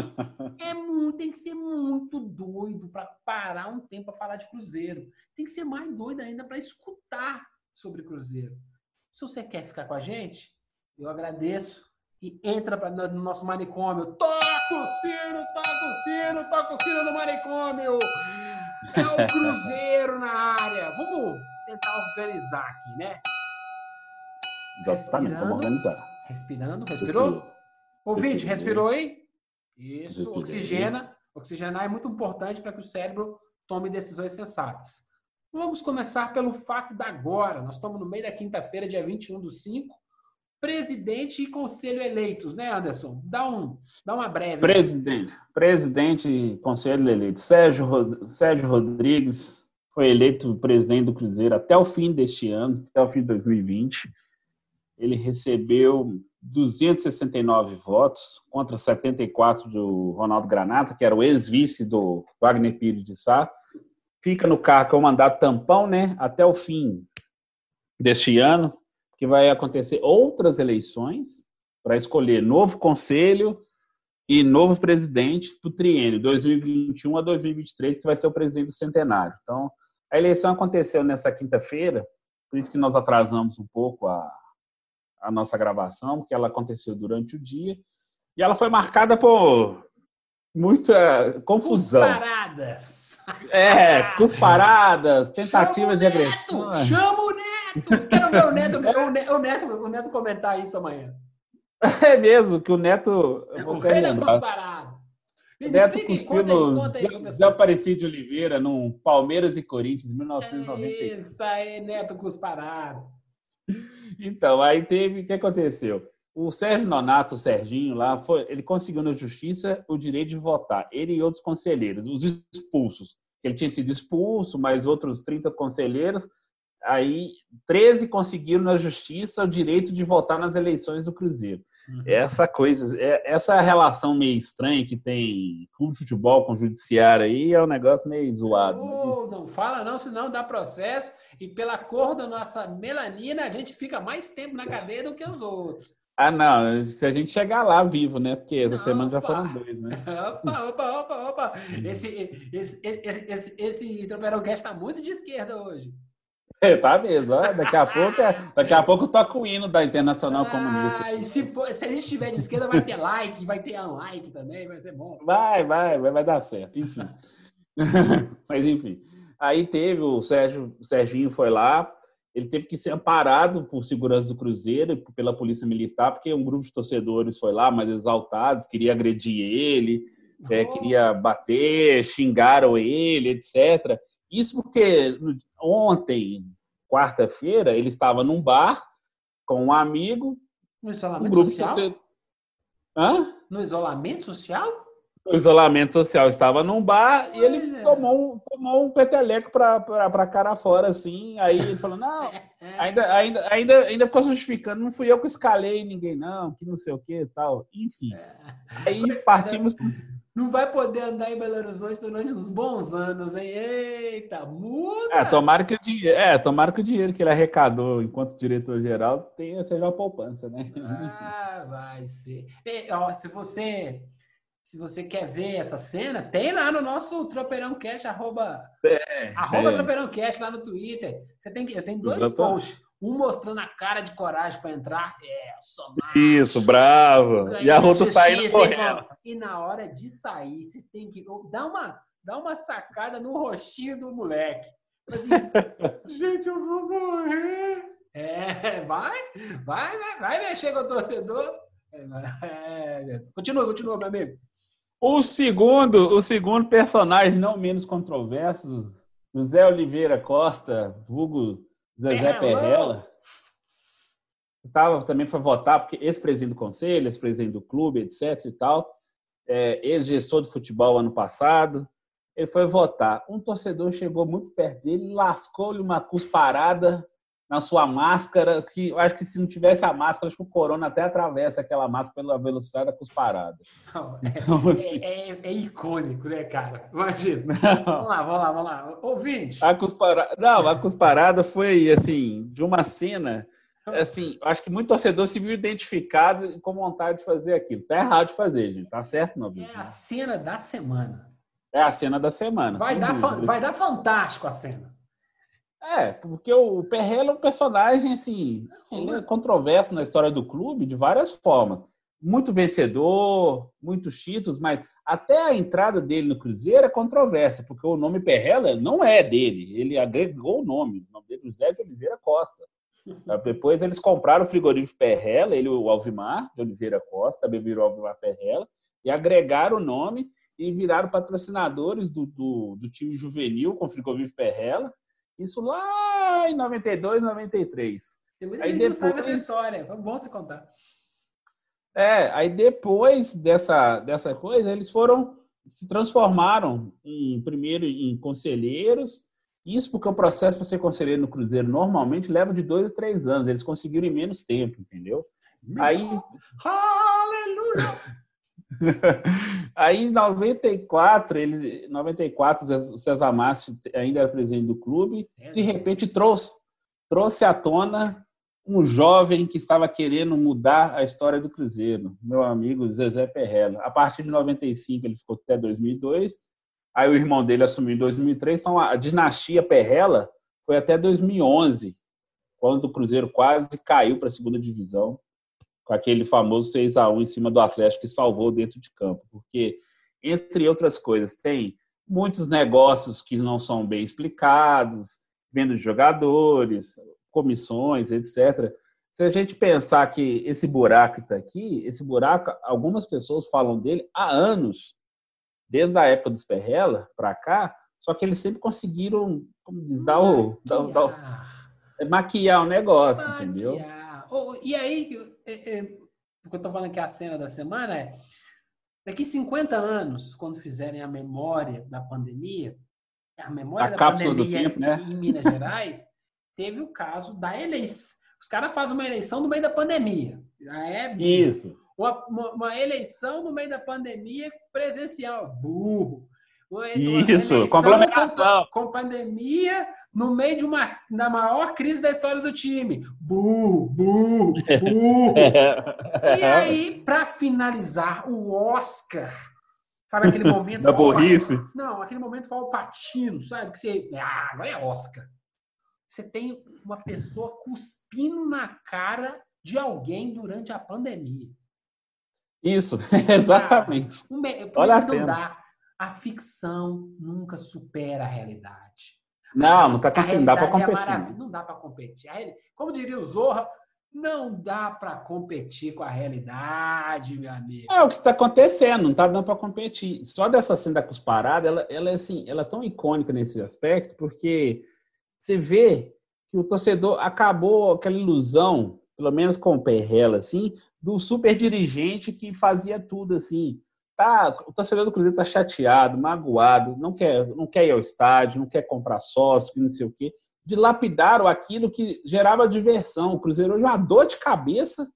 É muito, tem que ser muito doido para parar um tempo para falar de Cruzeiro. Tem que ser mais doido ainda para escutar sobre Cruzeiro. Se você quer ficar com a gente, eu agradeço e entra pra, no nosso manicômio. Toca o sino, toca o sino, toca o sino no manicômio. É o Cruzeiro na área. Vamos tentar organizar aqui, né? Exatamente, vamos organizar. Respirando, respirou? Respirou. Ouvinte, Respirei. respirou aí? Isso, Respirei. oxigena. Oxigenar é muito importante para que o cérebro tome decisões sensatas. Vamos começar pelo fato da agora. Nós estamos no meio da quinta-feira, dia 21 do 5. Presidente e conselho eleitos, né, Anderson? Dá, um, dá uma breve. Presidente, presidente e conselho eleito. Sérgio, Rod- Sérgio Rodrigues foi eleito presidente do Cruzeiro até o fim deste ano, até o fim de 2020. Ele recebeu 269 votos contra 74 do Ronaldo Granata, que era o ex-vice do Wagner Pires de Sá. Fica no cargo com o mandato tampão, né, até o fim deste ano, que vai acontecer outras eleições para escolher novo conselho e novo presidente para o triênio 2021 a 2023, que vai ser o presidente do centenário. Então, a eleição aconteceu nessa quinta-feira, por isso que nós atrasamos um pouco a, a nossa gravação, porque ela aconteceu durante o dia, e ela foi marcada por muita confusão. Paradas. É, cusparadas, tentativas de Chama o agressão. Neto! Chama o Neto! Quero ver o Neto, o Neto, o Neto, o Neto comentar isso amanhã. É mesmo, que o Neto. O rei da cusparada. Neto cuspiu no Zé, Aparecido de Oliveira, num Palmeiras e Corinthians, em 1990. Isso aí, Neto cusparado. Então, aí teve. O que aconteceu? O Sérgio Nonato, o Serginho lá, foi, ele conseguiu na justiça o direito de votar. Ele e outros conselheiros, os expulsos. Ele tinha sido expulso, mais outros 30 conselheiros. Aí, 13 conseguiram na justiça o direito de votar nas eleições do Cruzeiro. Uhum. Essa coisa, é, essa relação meio estranha que tem clube de futebol com o judiciário aí é um negócio meio zoado. Oh, não fala não, senão dá processo. E pela cor da nossa melanina, a gente fica mais tempo na cadeia do que os outros. Ah, não, se a gente chegar lá vivo, né? Porque essa semana já foram dois, né? Opa, opa, opa, opa. Esse, esse, esse, esse, esse Tropeirão Cast tá muito de esquerda hoje. Tá mesmo, ó. Daqui a pouco, é, daqui a pouco toca o hino da Internacional ah, Comunista. E se, for, se a gente estiver de esquerda, vai ter like, vai ter unlike também, vai ser bom. Vai, vai, vai, vai dar certo, enfim. Mas enfim. Aí teve o Sérgio, o Serginho foi lá, ele teve que ser amparado por segurança do Cruzeiro e pela polícia militar, porque um grupo de torcedores foi lá, mais exaltados, queria agredir ele, oh. é, queria bater, xingaram ele, etc. Isso porque ontem, quarta-feira, ele estava num bar com um amigo. No isolamento um grupo social? Torcedor... Hã? No isolamento social? O isolamento social estava num bar e ele tomou, um, tomou um peteleco para a cara fora, assim. Aí ele falou: Não, ainda, ainda, ainda, ainda ficou justificando, não fui eu que escalei ninguém, não, que não sei o que tal. Enfim. É. Aí partimos. Não vai poder andar em Belo Horizonte durante uns bons anos, hein? Eita, muda! É, tomara que o dinheiro, é, tomara que o dinheiro que ele arrecadou enquanto diretor-geral tenha, seja uma poupança, né? Ah, vai ser. E, ó, se você se você quer ver essa cena, tem lá no nosso Tropeirão Cash, arroba, é, arroba é. Tropeirão Cash lá no Twitter. Você tem eu tenho dois Exatamente. posts. Um mostrando a cara de coragem para entrar. É, eu sou macho, Isso, bravo. E a outra saindo correndo. E na hora de sair, você tem que dar uma, dar uma sacada no rostinho do moleque. Assim, Gente, eu vou morrer. É, vai, vai, vai, vai mexer com o torcedor. É, é, continua, continua, meu amigo. O segundo, o segundo personagem não menos controverso, José Oliveira Costa, vulgo Zezé Perrella, tava, também foi votar, porque ex-presidente do conselho, ex-presidente do clube, etc e tal, é, ex-gestor de futebol ano passado, ele foi votar. Um torcedor chegou muito perto dele, lascou-lhe uma cusparada na sua máscara, que eu acho que se não tivesse a máscara, acho que o corona até atravessa aquela máscara pela velocidade da cusparada. Não, é, então, assim... é, é, é, icônico, né, cara? Imagina. Não. Vamos lá, vamos lá, vamos lá. Ouvinte. A cusparada, não, a cusparada foi, assim, de uma cena... Assim, acho que muito torcedor se viu identificado com vontade de fazer aquilo. Tá errado de fazer, gente. Tá certo, não? É a cena da semana. É a cena da semana. Vai, dar, vai dar fantástico a cena. É, porque o Perrella é um personagem, assim, ele é controverso na história do clube de várias formas. Muito vencedor, muitos títulos, mas até a entrada dele no Cruzeiro é controversa, porque o nome Perrella não é dele, ele agregou o nome, o nome dele é José de Oliveira Costa. Depois eles compraram o frigorífico Perrella, ele o Alvimar de Oliveira Costa, também virou Alvimar Perrella, e agregaram o nome e viraram patrocinadores do, do, do time juvenil com o frigorífico Perrella, isso lá em 92, 93. Tem muita aí gente depois... não sabe essa história. Foi bom você contar. É, aí depois dessa, dessa coisa, eles foram, se transformaram em, primeiro em conselheiros. Isso porque o processo para ser conselheiro no Cruzeiro normalmente leva de dois a três anos. Eles conseguiram em menos tempo, entendeu? Aí. Aleluia! Aí em 94, ele, 94, o César Márcio ainda era presidente do clube, de repente trouxe, trouxe à tona um jovem que estava querendo mudar a história do Cruzeiro, meu amigo Zezé Perrella. A partir de 95 ele ficou até 2002, aí o irmão dele assumiu em 2003, então a dinastia Perrella foi até 2011, quando o Cruzeiro quase caiu para a segunda divisão com aquele famoso 6 a 1 em cima do Atlético que salvou dentro de campo, porque entre outras coisas tem muitos negócios que não são bem explicados, venda de jogadores, comissões, etc. Se a gente pensar que esse buraco está aqui, esse buraco, algumas pessoas falam dele há anos, desde a época dos Perrella para cá, só que eles sempre conseguiram, como diz, dar o, dar, dar, maquiar o negócio, maquiar. entendeu? Oh, e aí, é, é, o que eu estou falando aqui, a cena da semana é daqui 50 anos, quando fizerem a memória da pandemia, a memória a da pandemia do tempo, né? em Minas Gerais, teve o caso da eleição. Os caras fazem uma eleição no meio da pandemia. Já é Isso. Uma, uma, uma, eleição no meio da pandemia presencial. Burro. Uma, Isso, com aglomeração. Com pandemia no meio de uma da maior crise da história do time. Burro, burro, burro. e aí, para finalizar, o Oscar. Sabe aquele momento? da burrice? Não, aquele momento foi o patino, sabe? Que você. Ah, agora é Oscar. Você tem uma pessoa cuspindo na cara de alguém durante a pandemia. Isso, exatamente. Ah, um, Olha isso não dá. A ficção nunca supera a realidade. Não, não está conseguindo, dá para é competir. É não dá para competir. Como diria o Zorra, não dá para competir com a realidade, meu amigo. É o que está acontecendo, não está dando para competir. Só dessa cena da cusparada, ela, ela, é assim, ela é tão icônica nesse aspecto, porque você vê que o torcedor acabou aquela ilusão, pelo menos com o Perrella, assim, do super dirigente que fazia tudo assim. Tá, o torcedor do Cruzeiro tá chateado, magoado, não quer, não quer ir ao estádio, não quer comprar sócio, não sei o quê. Dilapidaram aquilo que gerava diversão. O Cruzeiro hoje é uma dor de cabeça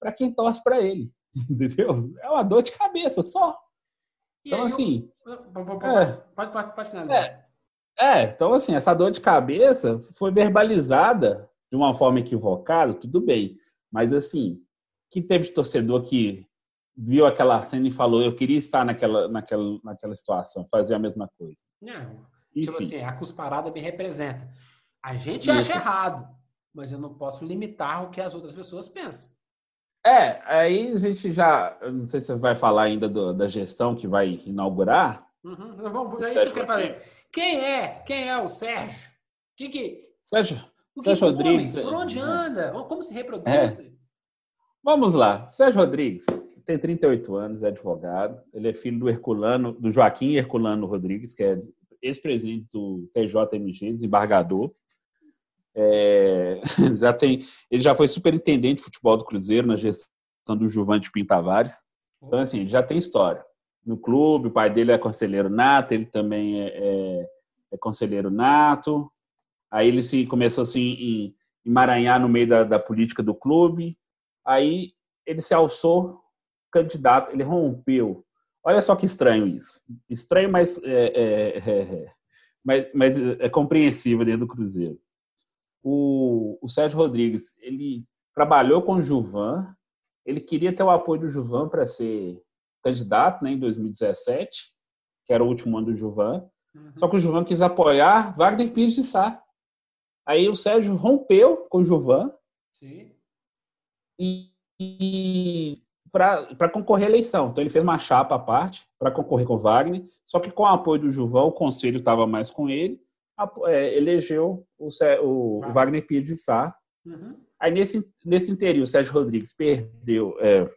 para quem torce para ele. Entendeu? É uma dor de cabeça só. Então, assim. Pode, pode, pode finalizar. É, é, então assim, essa dor de cabeça foi verbalizada de uma forma equivocada, tudo bem. Mas assim, que teve de torcedor que viu aquela cena e falou, eu queria estar naquela, naquela, naquela situação, fazer a mesma coisa. Não, tipo assim, a cusparada me representa. A gente acha errado, mas eu não posso limitar o que as outras pessoas pensam. É, aí a gente já, não sei se você vai falar ainda do, da gestão que vai inaugurar. Uhum, vamos, é isso que eu quero fazer. Quem é? Quem é o Sérgio? Que que... Sérgio, que Sérgio Rodrigues. Por onde anda? Como se reproduz? É. Vamos lá. Sérgio Rodrigues tem 38 anos, é advogado. Ele é filho do Herculano, do Joaquim Herculano Rodrigues, que é ex-presidente do TJMG, desembargador. É, já tem, ele já foi superintendente de futebol do Cruzeiro na gestão do Juvante Pintavares. Então, assim, já tem história no clube, o pai dele é conselheiro nato, ele também é, é, é conselheiro nato. Aí ele se começou assim em emaranhar no meio da, da, política do clube. Aí ele se alçou candidato, ele rompeu. Olha só que estranho isso. Estranho, mas é, é, é, é mas, mas é compreensível dentro do Cruzeiro. O, o Sérgio Rodrigues, ele trabalhou com o Juvan, ele queria ter o apoio do Juvan para ser candidato né, em 2017, que era o último ano do Juvan. Uhum. Só que o Juvan quis apoiar Wagner Pires de Sá. Aí o Sérgio rompeu com o Juvan Sim. e, e para concorrer à eleição. Então ele fez uma chapa à parte para concorrer com o Wagner, só que com o apoio do Juvan, o conselho estava mais com ele, é, elegeu o, o, o Wagner Pires de Sá. Uhum. Aí nesse, nesse interior, o Sérgio Rodrigues perdeu, é,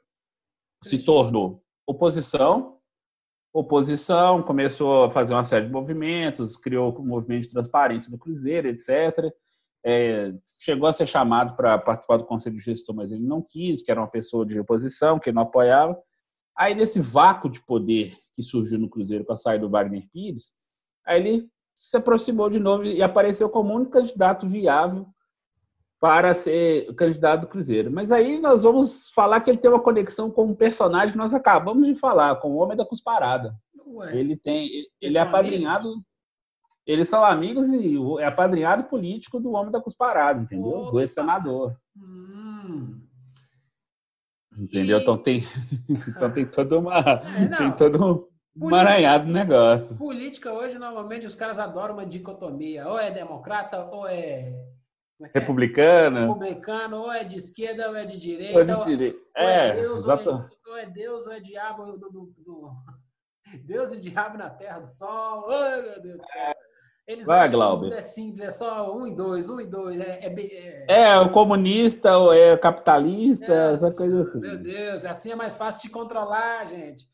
se tornou oposição. Oposição começou a fazer uma série de movimentos, criou o um movimento de transparência do Cruzeiro, etc. É, chegou a ser chamado para participar do conselho de gestor, mas ele não quis, que era uma pessoa de oposição, que não apoiava. Aí, nesse vácuo de poder que surgiu no Cruzeiro com a saída do Wagner Pires, aí ele se aproximou de novo e apareceu como único candidato viável para ser candidato do Cruzeiro. Mas aí nós vamos falar que ele tem uma conexão com um personagem que nós acabamos de falar, com o Homem da Cusparada. Ué, ele tem, ele é apadrinhado, amigos? Eles são amigos e é apadrinhado político do Homem da Cusparada, entendeu? do ex-senador. Hum. Entendeu? E... Então tem, então tem toda uma, é, tem todo um emaranhado negócio. Política hoje normalmente os caras adoram uma dicotomia, ou é democrata ou é é Republicana. Republicano, ou é de esquerda ou é de direita. Ou é, de direita. Ou, é, é Deus, ou, é, ou é Deus ou é diabo do, do, do, Deus e diabo na terra do sol. Ai, meu Deus do céu. Eles Vai, Glauber. tudo é simples, é só um e dois, um e dois. É, é, é- É, o comunista, ou é o capitalista, Nossa essa coisa assim. Meu Deus, assim é mais fácil de controlar, gente.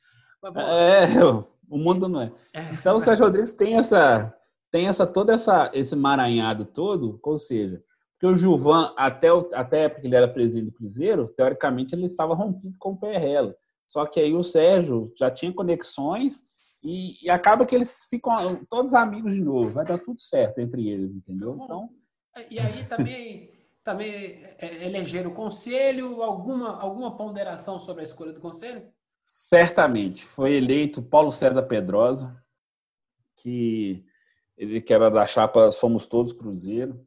Mas, bom, É, o mundo não é. Então o Sérgio Rodrigues tem essa, tem essa toda essa esse emaranhado todo, ou seja, porque o Gilvan até o- até a época que ele era presidente do Cruzeiro, teoricamente ele estava rompido com o PRL. Só que aí o Sérgio já tinha conexões e, e acaba que eles ficam todos amigos de novo. Vai dar tudo certo entre eles, entendeu? Então E aí também, também é, elegeram o conselho, alguma, alguma ponderação sobre a escolha do conselho? Certamente. Foi eleito Paulo César Pedrosa, que ele que era da chapa Somos Todos Cruzeiro,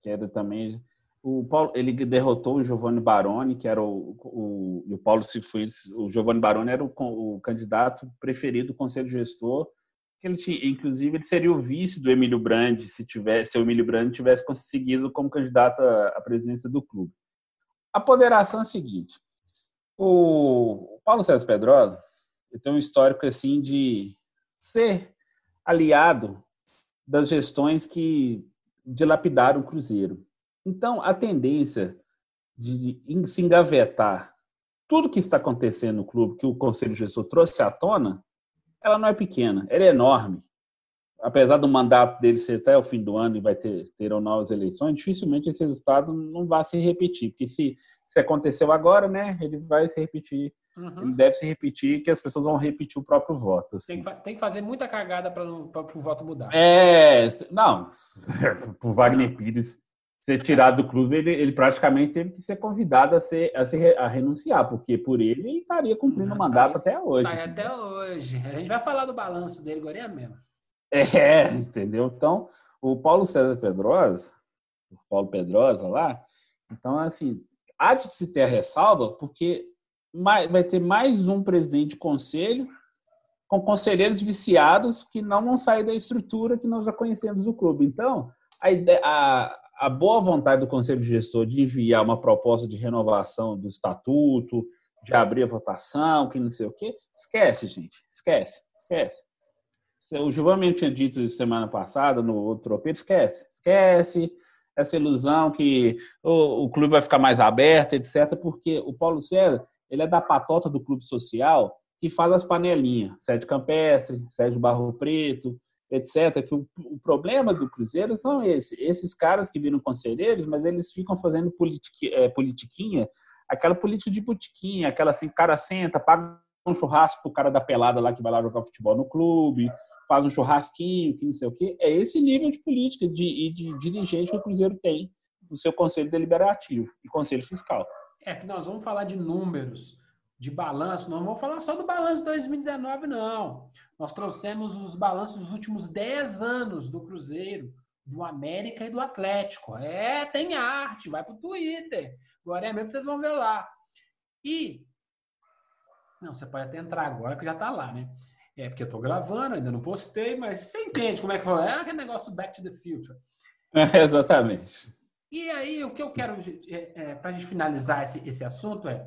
que era também o Paulo, ele derrotou o Giovanni Baroni, que era o, o, o Paulo Cifuentes, o Giovanni Baroni era o, o candidato preferido do Conselho Gestor, ele tinha, inclusive ele seria o vice do Emílio Brandi, se tivesse, se o Emílio Brandi tivesse conseguido como candidato à, presidência do clube. A ponderação é a seguinte: o Paulo César Pedrosa tem um histórico assim de ser aliado das gestões que dilapidaram o Cruzeiro. Então, a tendência de se engavetar tudo que está acontecendo no clube, que o Conselho Gestor trouxe à tona, ela não é pequena, ela é enorme. Apesar do mandato dele ser até o fim do ano e vai ter terão novas eleições, dificilmente esse resultado não vai se repetir, porque se, se aconteceu agora, né, ele vai se repetir, Uhum. ele deve se repetir, que as pessoas vão repetir o próprio voto. assim. Tem, que, fa- tem que fazer muita cagada para o voto mudar. É, não, o Wagner Pires ser tirado do clube, ele, ele praticamente teve que ser convidado a, ser, a, ser, a renunciar, porque por ele ele estaria cumprindo o Tá mandato aí- até hoje. Tá até hoje. A gente vai falar do balanço dele agora mesmo. É, entendeu? Então, o Paulo César Pedrosa, o Paulo Pedrosa lá, então, assim, há de se ter a ressalva, porque vai ter mais um presidente de conselho com conselheiros viciados que não vão sair da estrutura que nós já conhecemos do clube. Então, a, ide- a, a boa vontade do conselho gestor de enviar uma proposta de renovação do estatuto, de abrir a votação, que não sei o quê, esquece, gente, esquece, esquece. O mesmo tinha dito semana passada no outro tropeiro, esquece, esquece essa ilusão que o, o clube vai ficar mais aberto, etc., porque o Paulo César, ele é da patota do clube social que faz as panelinhas, Sérgio Campestre, Sérgio Barro Preto, etc., que o, o problema do Cruzeiro são esses, caras que viram conselheiros, mas eles ficam fazendo é, politiquinha, aquela política de botiquinha, aquela assim, cara senta, paga um churrasco pro cara da pelada lá que vai lá jogar futebol no clube, faz um churrasquinho, que não sei o quê. É esse nível de política de, e de dirigente que o Cruzeiro tem no seu conselho deliberativo e conselho fiscal. É que nós vamos falar de números, de balanço, não vamos falar só do balanço de 2019, não. Nós trouxemos os balanços dos últimos 10 anos do Cruzeiro, do América e do Atlético. É, tem arte, vai pro Twitter. Agora é mesmo que vocês vão ver lá. E. Não, você pode até entrar agora que já tá lá, né? É porque eu tô gravando, ainda não postei, mas você entende como é que foi? É aquele negócio Back to the Future. Exatamente. E aí, o que eu quero, é, é, para a gente finalizar esse, esse assunto, é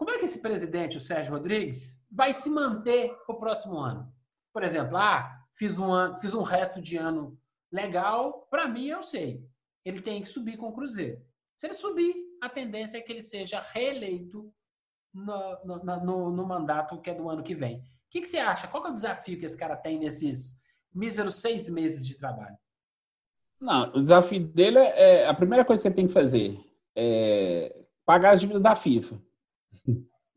como é que esse presidente, o Sérgio Rodrigues, vai se manter para o próximo ano? Por exemplo, ah, fiz um, ano, fiz um resto de ano legal, para mim eu sei. Ele tem que subir com o Cruzeiro. Se ele subir, a tendência é que ele seja reeleito no, no, no, no mandato que é do ano que vem. O que, que você acha? Qual é o desafio que esse cara tem nesses míseros seis meses de trabalho? Não, o desafio dele é, é a primeira coisa que ele tem que fazer é pagar as dívidas da FIFA.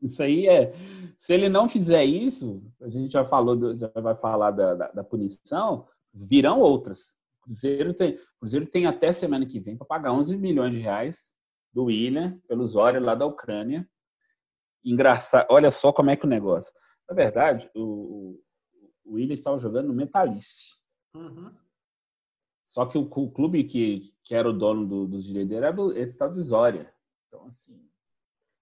Isso aí é. Se ele não fizer isso, a gente já falou, do, já vai falar da, da, da, punição, virão outras. O Cruzeiro tem, Cruzeiro tem até semana que vem para pagar 11 milhões de reais do William pelo Zório lá da Ucrânia. Engraçado, olha só como é que o negócio. Na verdade, o, o William estava jogando no Metalist. Uhum. Só que o, o, clube que, que era o dono do, dos direitos era esse tal de Zória. Então, assim.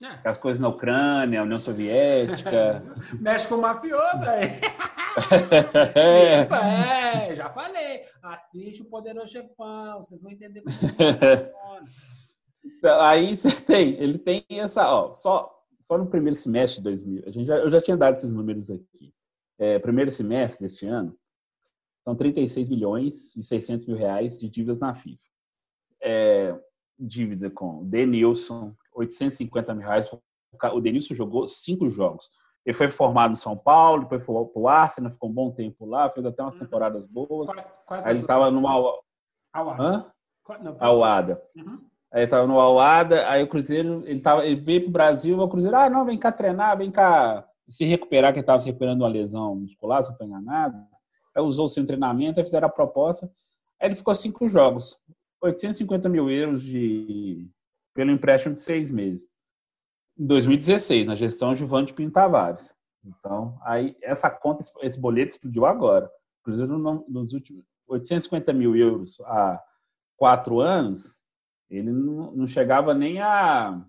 É. As coisas na Ucrânia, União Soviética. Mexe com mafioso aí. é. é, já falei. Assiste o Poderoso Chefão, vocês vão entender como funciona. então, aí você tem, ele tem essa, ó, só, só no primeiro semestre de 2000, a gente já, eu já tinha dado esses números aqui. É, primeiro semestre deste ano, São 36 milhões e 600 mil reais de dívidas na FIFA. É, dívida com Denilson, 850 mil reais. O Denilson jogou cinco jogos. Ele foi formado em São Paulo, depois foi para o Arsenal, ficou um bom tempo lá, fez até umas uhum. temporadas boas. Quais Aí ele estava no Al... Alada. Uhum. Aí estava no Alada, aí o Cruzeiro, ele, tava, ele veio para o Brasil, o Cruzeiro, ah, não, vem cá treinar, vem cá se recuperar, que ele estava se recuperando uma lesão muscular, se não estou enganado. Aí usou o seu treinamento, aí fizeram a proposta. Aí ele ficou cinco jogos, 850 mil euros de, pelo empréstimo de seis meses. Em 2016, na gestão Gilvante Pinto Tavares. Então, aí essa conta, esse boleto explodiu agora. Cruzeiro, nos últimos 850 mil euros há quatro anos, ele não, não chegava nem a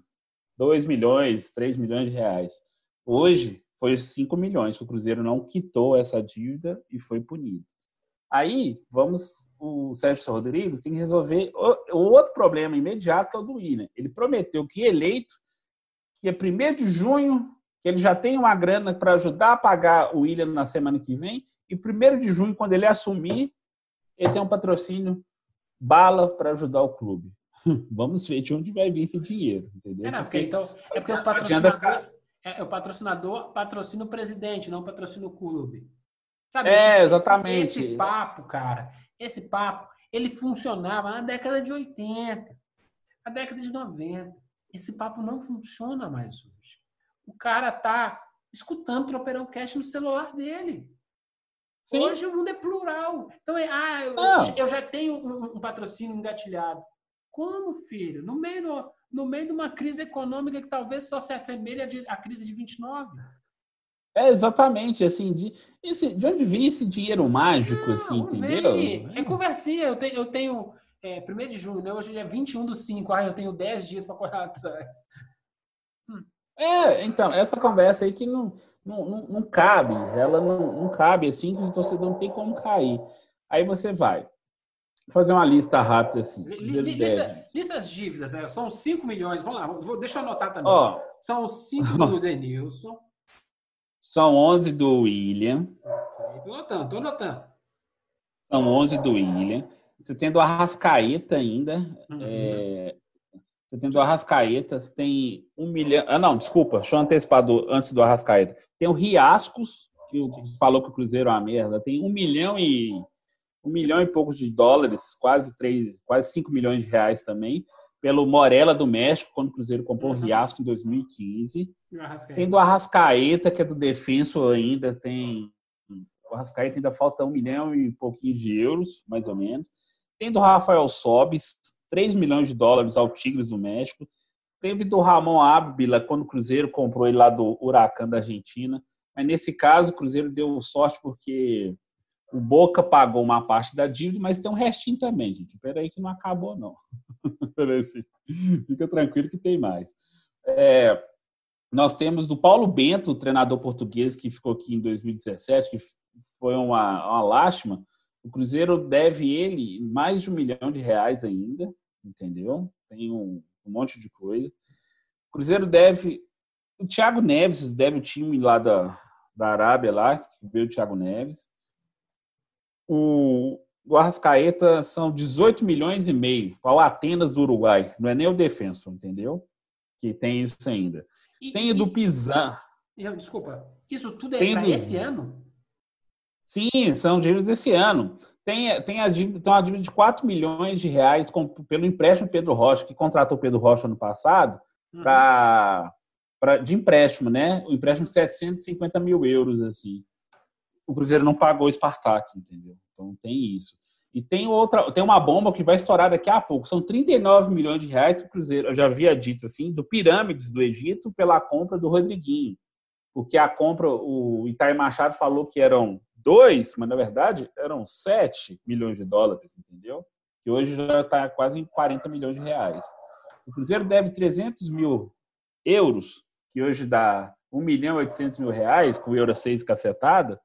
2 milhões, 3 milhões de reais. Hoje, foi 5 milhões que o Cruzeiro não quitou essa dívida e foi punido. Aí, vamos, o Sérgio Rodrigues tem que resolver o, outro problema imediato que é o do William. Ele prometeu que eleito, que é 1 de junho, que ele já tem uma grana para ajudar a pagar o William na semana que vem, e 1 de junho, quando ele assumir, ele tem um patrocínio bala para ajudar o clube. Vamos ver de onde vai vir esse dinheiro, entendeu? É, não, porque, então, é porque os patrocinadores, é, é, o patrocinador patrocina o presidente, não patrocina o clube. Sabe, é, esse, exatamente. Esse papo, cara, esse papo, ele funcionava na década de 80, na década de 90. Esse papo não funciona mais hoje. O cara tá escutando o Tropeirão Cash no celular dele. Sim. Hoje o mundo é plural. Então, é, ah, eu, eu já tenho um, um, patrocínio engatilhado. Como, filho? No meio, do, no meio de uma crise econômica que talvez só se assemelhe à crise de 29. É, exatamente, assim, de, esse, de onde vem esse dinheiro mágico, não, assim, entendeu? Vem. É conversinha, eu tenho, eu tenho é, 1 de junho, né? Hoje é 21 do 5, ah, eu tenho 10 dias para correr atrás. Hum. É, então, essa conversa aí que não, não, não, não cabe, ela não, não cabe, assim, que o torcedor não tem como cair. Aí você vai, fazer uma lista rápida assim. Lista, lista as dívidas, né? São 5 milhões. Vamos lá, vou, deixa eu anotar também. Ó, São 5 do Denilson. São 11 do William. Estou anotando, estou anotando. São 11 do William. Você tem do Arrascaeta ainda. Uhum. É, você tem do Arrascaeta, tem um milhão. Ah, não, desculpa, deixa eu antecipar do, antes do Arrascaeta. Tem o Riascos, que falou que o Cruzeiro é uma merda. Tem um milhão e. Um milhão e poucos de dólares, quase três, quase 5 milhões de reais também, pelo Morella do México, quando o Cruzeiro comprou uhum. o Riasco em 2015. Tem do Arrascaeta, que é do Defensor ainda, tem. O Arrascaeta ainda falta um milhão e pouquinho de euros, mais ou menos. Tem do Rafael Sobis, 3 milhões de dólares ao Tigres do México. Teve do Ramon Ábila, quando o Cruzeiro comprou ele lá do Huracan da Argentina. Mas nesse caso, o Cruzeiro deu sorte porque o Boca pagou uma parte da dívida, mas tem um restinho também, gente. Espera aí que não acabou, não. Fica tranquilo que tem mais. É, nós temos do Paulo Bento, o treinador português que ficou aqui em 2017, que foi uma, uma lástima. O Cruzeiro deve ele mais de um milhão de reais ainda, entendeu? Tem um, um monte de coisa. O Cruzeiro deve. O Thiago Neves deve o time lá da, da Arábia, lá, que veio o Thiago Neves. O, o Arrascaeta são 18 milhões e meio, qual Atenas do Uruguai. Não é nem o defensor, entendeu? Que tem isso ainda. E, tem e, do Pizan. Desculpa, isso tudo é para esse ano? Sim, são dívidas desse ano. Tem, tem, a dívida, tem uma dívida de 4 milhões de reais com, pelo empréstimo Pedro Rocha, que contratou Pedro Rocha no passado, uhum. pra, de empréstimo, né? O empréstimo de 750 mil euros, assim. O Cruzeiro não pagou o Spartak, entendeu? Então tem isso. E tem outra, tem uma bomba que vai estourar daqui a pouco. São 39 milhões de reais que o Cruzeiro, eu já havia dito assim, do Pirâmides do Egito pela compra do Rodriguinho. Porque a compra, o Itaí Machado falou que eram dois, mas na verdade eram 7 milhões de dólares, entendeu? Que hoje já está quase em 40 milhões de reais. O Cruzeiro deve 300 mil euros, que hoje dá 1 milhão e 800 mil reais, com o euro 6 cacetada,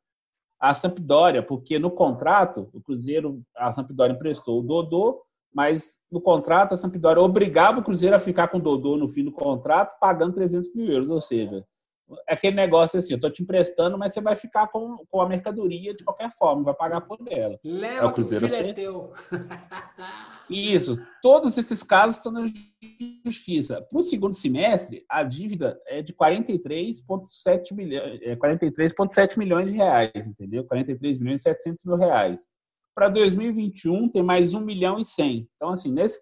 a Sampdoria, porque no contrato, o Cruzeiro, a Sampdoria emprestou o Dodô, mas no contrato a Sampdoria obrigava o Cruzeiro a ficar com o Dodô no fim do contrato, pagando 300 mil euros, ou seja, aquele negócio assim, eu tô te emprestando, mas você vai ficar com, com a mercadoria de qualquer forma, vai pagar por ela. Leva é o Cruzeiro que o filho é teu. Isso. Todos esses casos estão na justiça. Para o segundo semestre, a dívida é de 43,7 milhões, é 43,7 milhões de reais, entendeu? 43 milhões e 700 mil reais. Para 2021, tem mais 1 milhão e 100. Então, assim, nesse,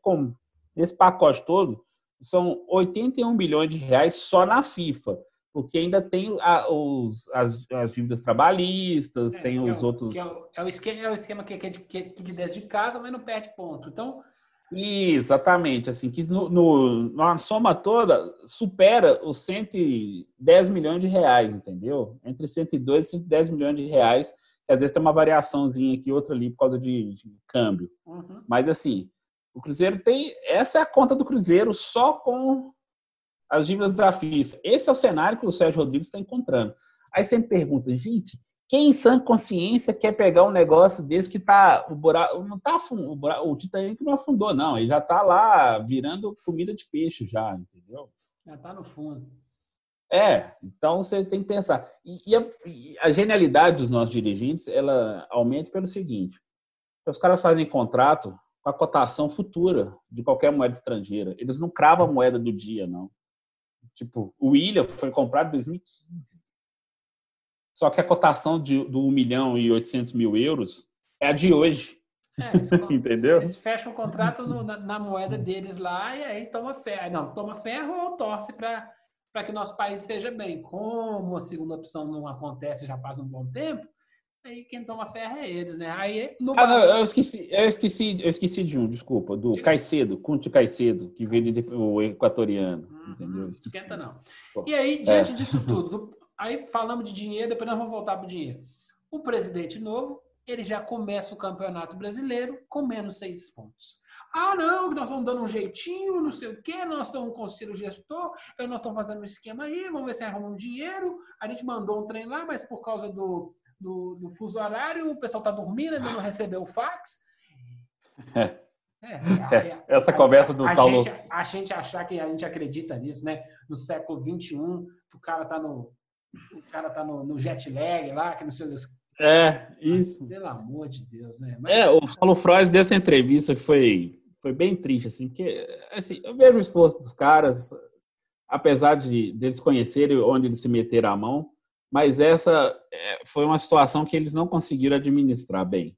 nesse pacote todo, são 81 milhões de reais só na FIFA porque ainda tem a, os, as, as, dívidas trabalhistas, é, tem os é outros. É o, é, o, esquema, é o esquema que, que, que, que de dentro de casa, mas não perde ponto. Então. Exatamente, assim, que no, no, na soma toda supera os 110 milhões de reais, entendeu? Entre 102 e 110 milhões de reais, que às vezes tem uma variaçãozinha aqui, outra ali, por causa de, de câmbio. Uhum. Mas assim, o Cruzeiro tem. Essa é a conta do Cruzeiro só com as dívidas da FIFA. Esse é o cenário que o Sérgio Rodrigues está encontrando. Aí você me pergunta, gente, quem em sã consciência quer pegar um negócio desse que tá o buraco não tá o, buraco, o Titanic não afundou não, ele já tá lá virando comida de peixe já, entendeu? Já tá no fundo. É, então você tem que pensar. E, e, a, e a, genialidade dos nossos dirigentes, ela aumenta pelo seguinte: os caras fazem contrato com a cotação futura de qualquer moeda estrangeira. Eles não cravam a moeda do dia, não. Tipo, o William foi comprado em 2015. Só que a cotação de, do 1 milhão e 800 mil euros é a de hoje. É, eles, Entendeu? Eles fecham o contrato no, na, na, moeda deles lá e aí toma ferro. Não, toma ferro ou torce para que nosso país esteja bem. Como a segunda opção não acontece já faz um bom tempo, Aí quem toma ferro é eles, né? Aí no ah, não, eu esqueci, eu esqueci, eu esqueci de um, desculpa, do Caicedo, Conte Caicedo, que veio de, o equatoriano, uhum, entendeu? Esquenta não. E aí, diante é. disso tudo, aí falamos de dinheiro, depois nós vamos voltar para o dinheiro. O presidente novo, ele já começa o campeonato brasileiro com menos seis pontos. Ah, não, nós estamos dando um jeitinho, não sei o quê, nós estamos com o conselho gestor, nós estamos fazendo um esquema aí, vamos ver se arrumamos um dinheiro. A gente mandou um trem lá, mas por causa do do, do fuso horário, o pessoal está dormindo, ainda não recebeu o fax. É. É, é, essa a, conversa do a Saulo. Gente, a gente achar que a gente acredita nisso, né? No século XXI, que o cara tá no. O cara tá no, no jet lag lá, que não sei Deus. É, isso. Pelo amor de Deus, né? Mas... É, o Saulo Freud dessa entrevista que foi, foi bem triste, assim, porque assim, eu vejo o esforço dos caras, apesar de deles conhecerem onde eles se meteram a mão, mas essa é, foi uma situação que eles não conseguiram administrar bem.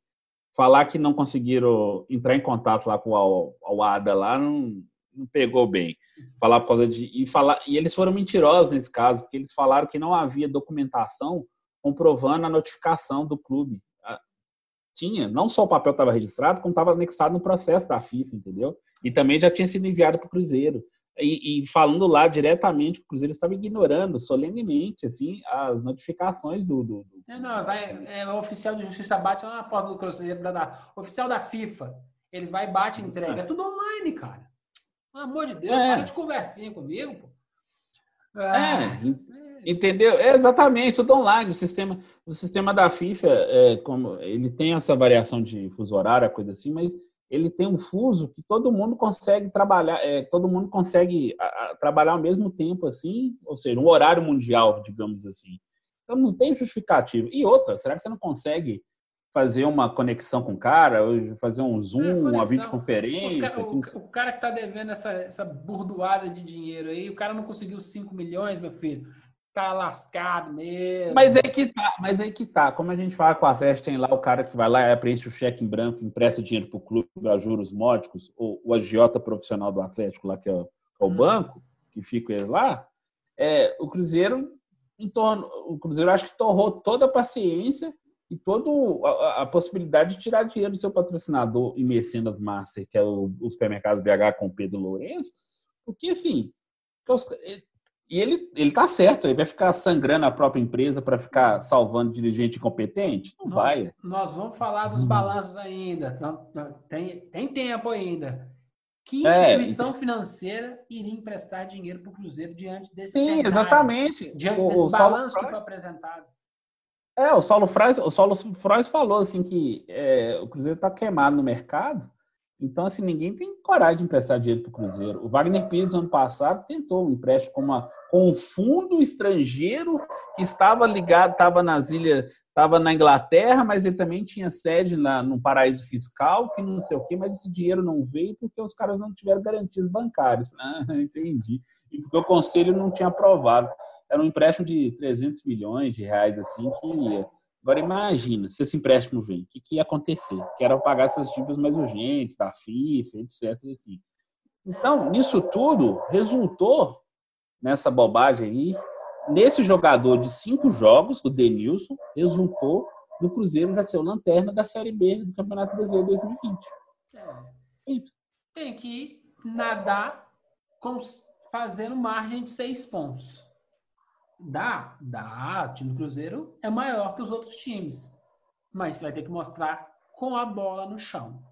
Falar que não conseguiram entrar em contato lá com o ADA lá não, não pegou bem. Falar por causa de e falar e eles foram mentirosos nesse caso, porque eles falaram que não havia documentação comprovando a notificação do clube. Ah, tinha, não só o papel estava registrado, como estava anexado no processo da FIFA, entendeu? E também já tinha sido enviado para o Cruzeiro e, e, falando lá diretamente, o Cruzeiro estava ignorando solenemente assim as notificações do. do, do... É, não, vai, é, o oficial de justiça bate lá na porta do Cruzeiro, da, da, oficial da FIFA. Ele vai, bate, entrega. É, tudo online, cara. Pelo amor de Deus, é. para de conversinha comigo, pô. Ah, é, entendeu? É exatamente, tudo online. O sistema, o sistema da FIFA, é, como ele tem essa variação de fuso horário, coisa assim, mas ele tem um fuso que todo mundo consegue trabalhar, é, todo mundo consegue a, a, trabalhar ao mesmo tempo, assim, ou seja, um horário mundial, digamos assim. Então não tem justificativo. E outra, será que você não consegue fazer uma conexão com o cara, fazer um Zoom, é, uma videoconferência? Cara, o, o, cara que está devendo essa, essa burdoada de dinheiro aí, o cara não conseguiu 5 milhões, meu filho tá lascado mesmo. Mas aí que tá, mas aí que tá. Como a gente fala com o Atlético, tem lá o cara que vai lá, preenche o cheque em branco, empresta dinheiro pro clube a juros módicos, ou o agiota profissional do Atlético lá, que é o, é o hum. banco, que fica ele lá. É, o Cruzeiro, em torno, o Cruzeiro acho que torrou toda a paciência e toda a, a, possibilidade de tirar dinheiro do seu patrocinador e mecenas master, que é o, o supermercado BH com Pedro Lourenço, porque assim, e ele, ele tá certo, ele vai ficar sangrando a própria empresa para ficar salvando dirigente incompetente? Não nós, vai. Nós vamos falar dos balanços ainda. Tem, tem tempo ainda. Que é, instituição é, financeira iria emprestar dinheiro para o Cruzeiro diante desse Sim, cenário, exatamente. Diante o, desse o balanço que foi apresentado. É, o Saulo Frois, o Saulo falou assim que é, o Cruzeiro está queimado no mercado Então, assim, ninguém tem coragem de emprestar dinheiro para o Cruzeiro. O Wagner Pires, ano passado, tentou um empréstimo com, uma, com um fundo estrangeiro que estava ligado, estava nas ilhas, estava na Inglaterra, mas ele também tinha sede lá no paraíso fiscal, que não sei o quê, mas esse dinheiro não veio porque os caras não tiveram garantias bancárias. Ah, entendi. E porque o conselho não tinha aprovado. Era um empréstimo de 300 milhões de reais, assim, que ia. Agora imagina, se esse empréstimo vem, o que, que ia acontecer? Que era pagar essas dívidas mais urgentes da FIFA, etc. Assim. Então, nisso tudo, resultou nessa bobagem aí, nesse jogador de cinco jogos, o Denilson, resultou no Cruzeiro já ser o lanterna da Série B do Campeonato Brasileiro 2020. É. Tem que nadar com, fazendo margem de seis pontos. Dá, dá. O time do Cruzeiro é maior que os outros times. Mas você vai ter que mostrar com a bola no chão.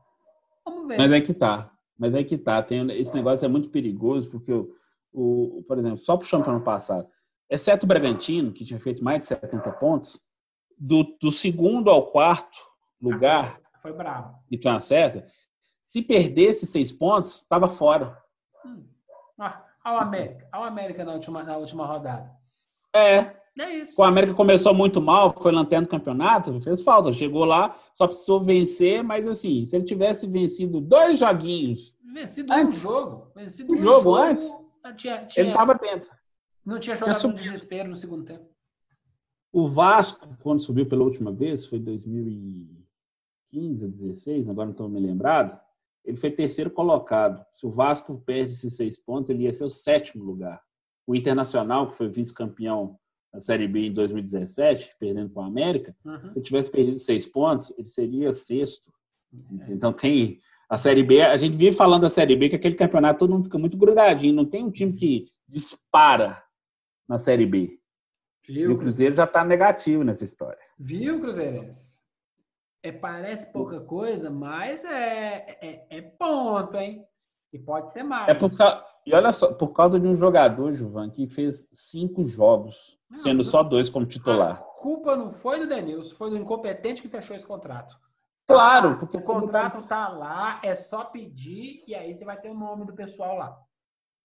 Vamos ver. Mas é que tá. Mas é que tá. Tem, esse negócio é muito perigoso, porque, o, o, por exemplo, só pro ano passado, exceto o Bragantino, que tinha feito mais de 70 pontos, do, do segundo ao quarto lugar. Ah, foi bravo. E tinha acesso. Se perdesse seis pontos, estava fora. Hum. Ah, ao América. Ao América na última, na última rodada. É. É isso. O América começou muito mal, foi lanterna do campeonato, fez falta. Chegou lá, só precisou vencer, mas assim, se ele tivesse vencido dois joguinhos. Vencido antes, um jogo. Vencido um jogo, jogo antes. Tinha, tinha, ele estava dentro. Não tinha jogado no desespero no segundo tempo. O Vasco, quando subiu pela última vez, foi 2015 ou 2016, agora não estou me lembrado. Ele foi terceiro colocado. Se o Vasco perde esses seis pontos, ele ia ser o sétimo lugar. O Internacional, que foi vice-campeão da Série B em 2017, perdendo para o América, uhum. se ele tivesse perdido seis pontos, ele seria sexto. É. Então tem a Série B, a gente vive falando da Série B, que aquele campeonato todo mundo fica muito grudadinho, não tem um time que dispara na Série B. Viu? E o Cruzeiro já está negativo nessa história. Viu, Cruzeirense? É, parece pouca coisa, mas é, é, é ponto, hein? E pode ser mais. É por, e olha só, por causa de um jogador, Juvan, que fez cinco jogos, não, sendo só dois como titular. A culpa não foi do Denilson, foi do incompetente que fechou esse contrato. Claro, porque o contrato tá lá, é só pedir e aí você vai ter o nome do pessoal lá.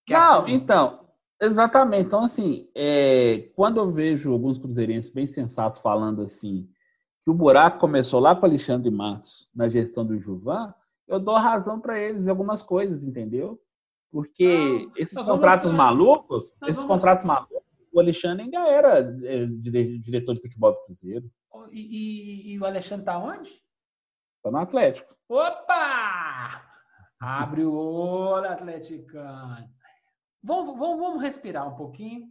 É não, assim. então, exatamente. Então, assim, é, quando eu vejo alguns cruzeirenses bem sensatos falando assim, que o buraco começou lá com Alexandre Matos na gestão do Juvan, eu dou razão para eles em algumas coisas, entendeu? Porque não, esses contratos malucos, esses contratos malucos, o Alexandre ainda era é, diretor de futebol do Cruzeiro. E, e, e o Alexandre tá onde? Tá no Atlético. Opa! Abre o olho, atleticano. Vamos, vamos, vamos respirar um pouquinho.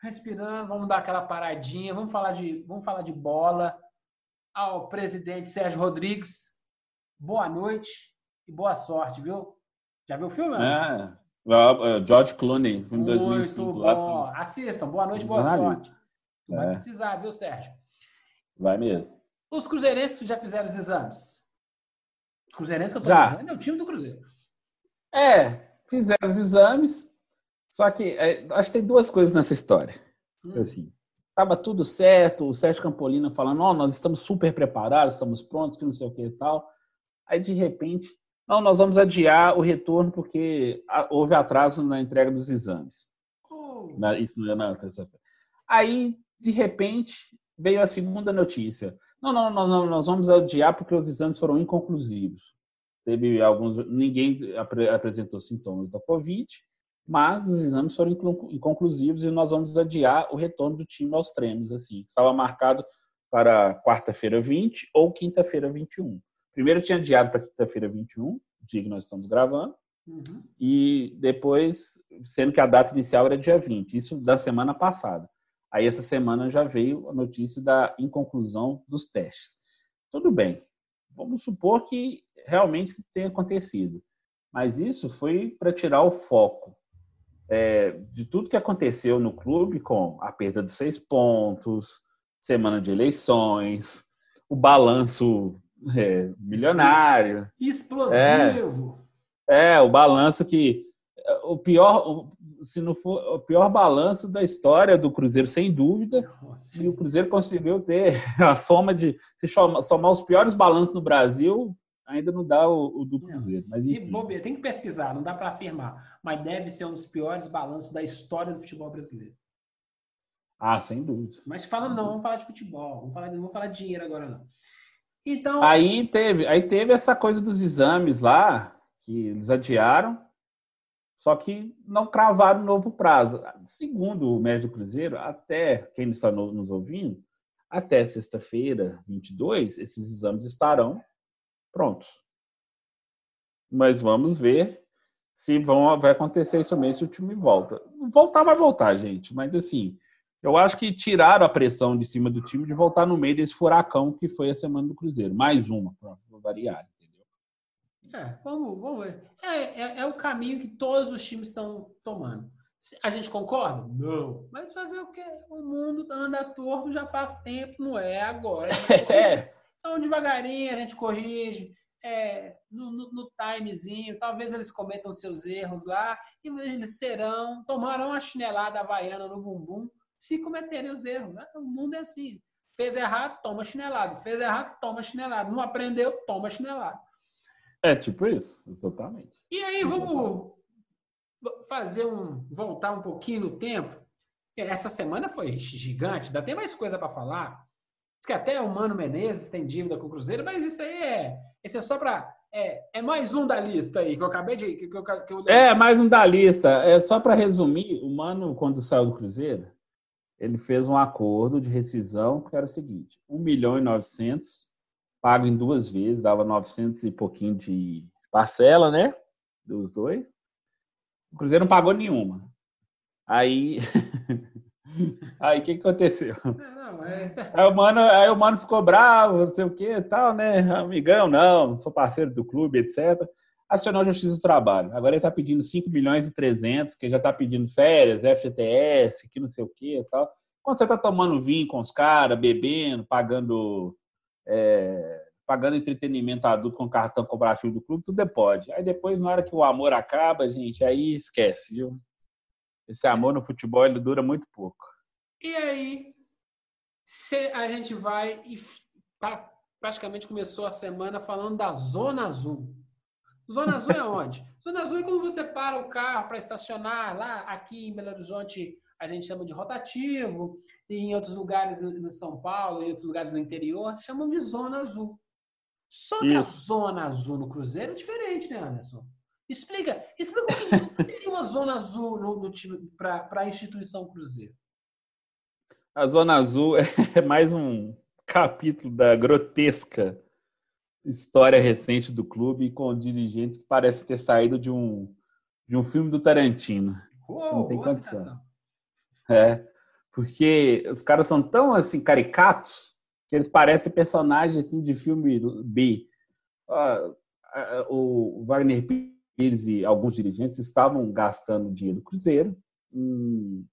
Respirando, vamos dar aquela paradinha, vamos falar de, vamos falar de bola. Ao presidente Sérgio Rodrigues, boa noite e boa sorte, viu? Já viu o filme? É. é George Clooney, filme de 2005. Bom. Lá, assim. Assistam. Boa noite, boa sorte. É. Vai precisar, viu, Sérgio? Vai mesmo. Os cruzeirenses já fizeram os exames? Os cruzeirenses que eu tô já. dizendo é o time do Cruzeiro. É, fizeram os exames, só que é, acho que tem duas coisas nessa história. Hum. Assim, tava tudo certo, o Sérgio Campolina falando, oh, nós estamos super preparados, estamos prontos, que não sei o que e tal. Aí, de repente, não, nós vamos adiar o retorno porque houve atraso na entrega dos exames. Oh. Na, isso não é na terça-feira. Aí, de repente, veio a segunda notícia. Não, não, não, não, nós vamos adiar porque os exames foram inconclusivos. Teve alguns, ninguém apresentou sintomas da Covid, mas os exames foram inconclusivos e nós vamos adiar o retorno do time aos treinos, assim. Estava marcado para quarta-feira 20 ou quinta-feira 21. Primeiro tinha adiado para quinta-feira 21, dia que nós estamos gravando, uhum. e depois, sendo que a data inicial era dia 20, isso da semana passada. Aí essa semana já veio a notícia da inconclusão dos testes. Tudo bem, vamos supor que realmente tenha acontecido, mas isso foi para tirar o foco é, de tudo que aconteceu no clube com a perda de seis pontos, semana de eleições, o balanço é, milionário. Explosivo. É, é, o balanço que. O pior, se não for o pior balanço da história do Cruzeiro, sem dúvida. Nossa. E o Cruzeiro conseguiu ter a soma de. Se somar os piores balanços no Brasil, ainda não dá o, o do Cruzeiro. Não, mas se bobear, tem que pesquisar, não dá para afirmar. Mas deve ser um dos piores balanços da história do futebol brasileiro. Ah, sem dúvida. Mas falando não, vamos falar de futebol, vamos falar, não vamos falar de dinheiro agora não. Então, Aí teve, aí teve essa coisa dos exames lá, que eles adiaram, só que não cravaram novo prazo. Segundo o médico Cruzeiro, até quem está no- nos ouvindo, até sexta-feira, 22, esses exames estarão prontos. Mas vamos ver se vão, vai acontecer isso mesmo se o time volta. Voltar vai voltar, gente, mas assim, eu acho que tiraram a pressão de cima do time de voltar no meio desse furacão que foi a semana do Cruzeiro. Mais uma, para variar, entendeu? é, vamos, vamos ver. É, é, é o caminho que todos os times estão tomando. A gente concorda? Não. Mas fazer o quê? O mundo anda torto já faz tempo, não é agora. É, Então, devagarinho, a gente corrige, é, no, no- no timezinho. Talvez eles cometam seus erros lá e eles serão, tomarão a chinelada havaiana no bumbum se cometerem os erros. né? O mundo é assim. Fez errado, toma chinelado. Fez errado, toma chinelado. Não aprendeu, toma chinelado. é tipo isso, exatamente. E aí, vamos fazer um. voltar um pouquinho no tempo. Essa semana foi gigante, ainda tem mais coisa para falar. Diz que até o Mano Menezes tem dívida com o Cruzeiro, mas isso aí é. Esse é só para. É, é mais um da lista aí, que eu acabei de. Que eu, que eu- É, mais um da lista. É só para resumir, o Mano, quando saiu do Cruzeiro, ele fez um acordo de rescisão que era o seguinte: 1 milhão e 900, pago em duas vezes, dava 900 e pouquinho de parcela, né? Dos dois. O Cruzeiro não pagou nenhuma. Aí. Aí o que, que aconteceu? É, não, é- Aí o, mano, aí o mano ficou bravo, não sei o que tal, né? Amigão, não, sou parceiro do clube, etc. Acionou a Justiça do Trabalho. Agora ele está pedindo 5 milhões e 300, que já está pedindo férias, FGTS, que não sei o que e tal. Quando você está tomando vinho com os caras, bebendo, pagando, é, pagando entretenimento adulto com cartão cooperativo do clube, tudo é pode. Aí depois, na hora que o amor acaba, gente, aí esquece, viu? Esse amor no futebol, ele dura muito pouco. E aí, a gente vai e tá, praticamente começou a semana falando da Zona Azul. Zona Azul é onde? Zona Azul é quando você para o carro para estacionar lá, aqui em Belo Horizonte a gente chama de rotativo, e em outros lugares no São Paulo, em outros lugares do interior, chamam de Zona Azul. Só que a Isso. Zona Azul no Cruzeiro é diferente, né, Anderson? Explica, explica o que seria uma Zona Azul no, no para a instituição Cruzeiro. A Zona Azul é mais um capítulo da grotesca história recente do clube com dirigentes que parecem ter saído de um, de um filme do Tarantino. Uou, Não tem condição. É, porque os caras são tão assim caricatos que eles parecem personagens assim, de filme B. Ah, ah, o Wagner Pires e alguns dirigentes estavam gastando dinheiro do Cruzeiro em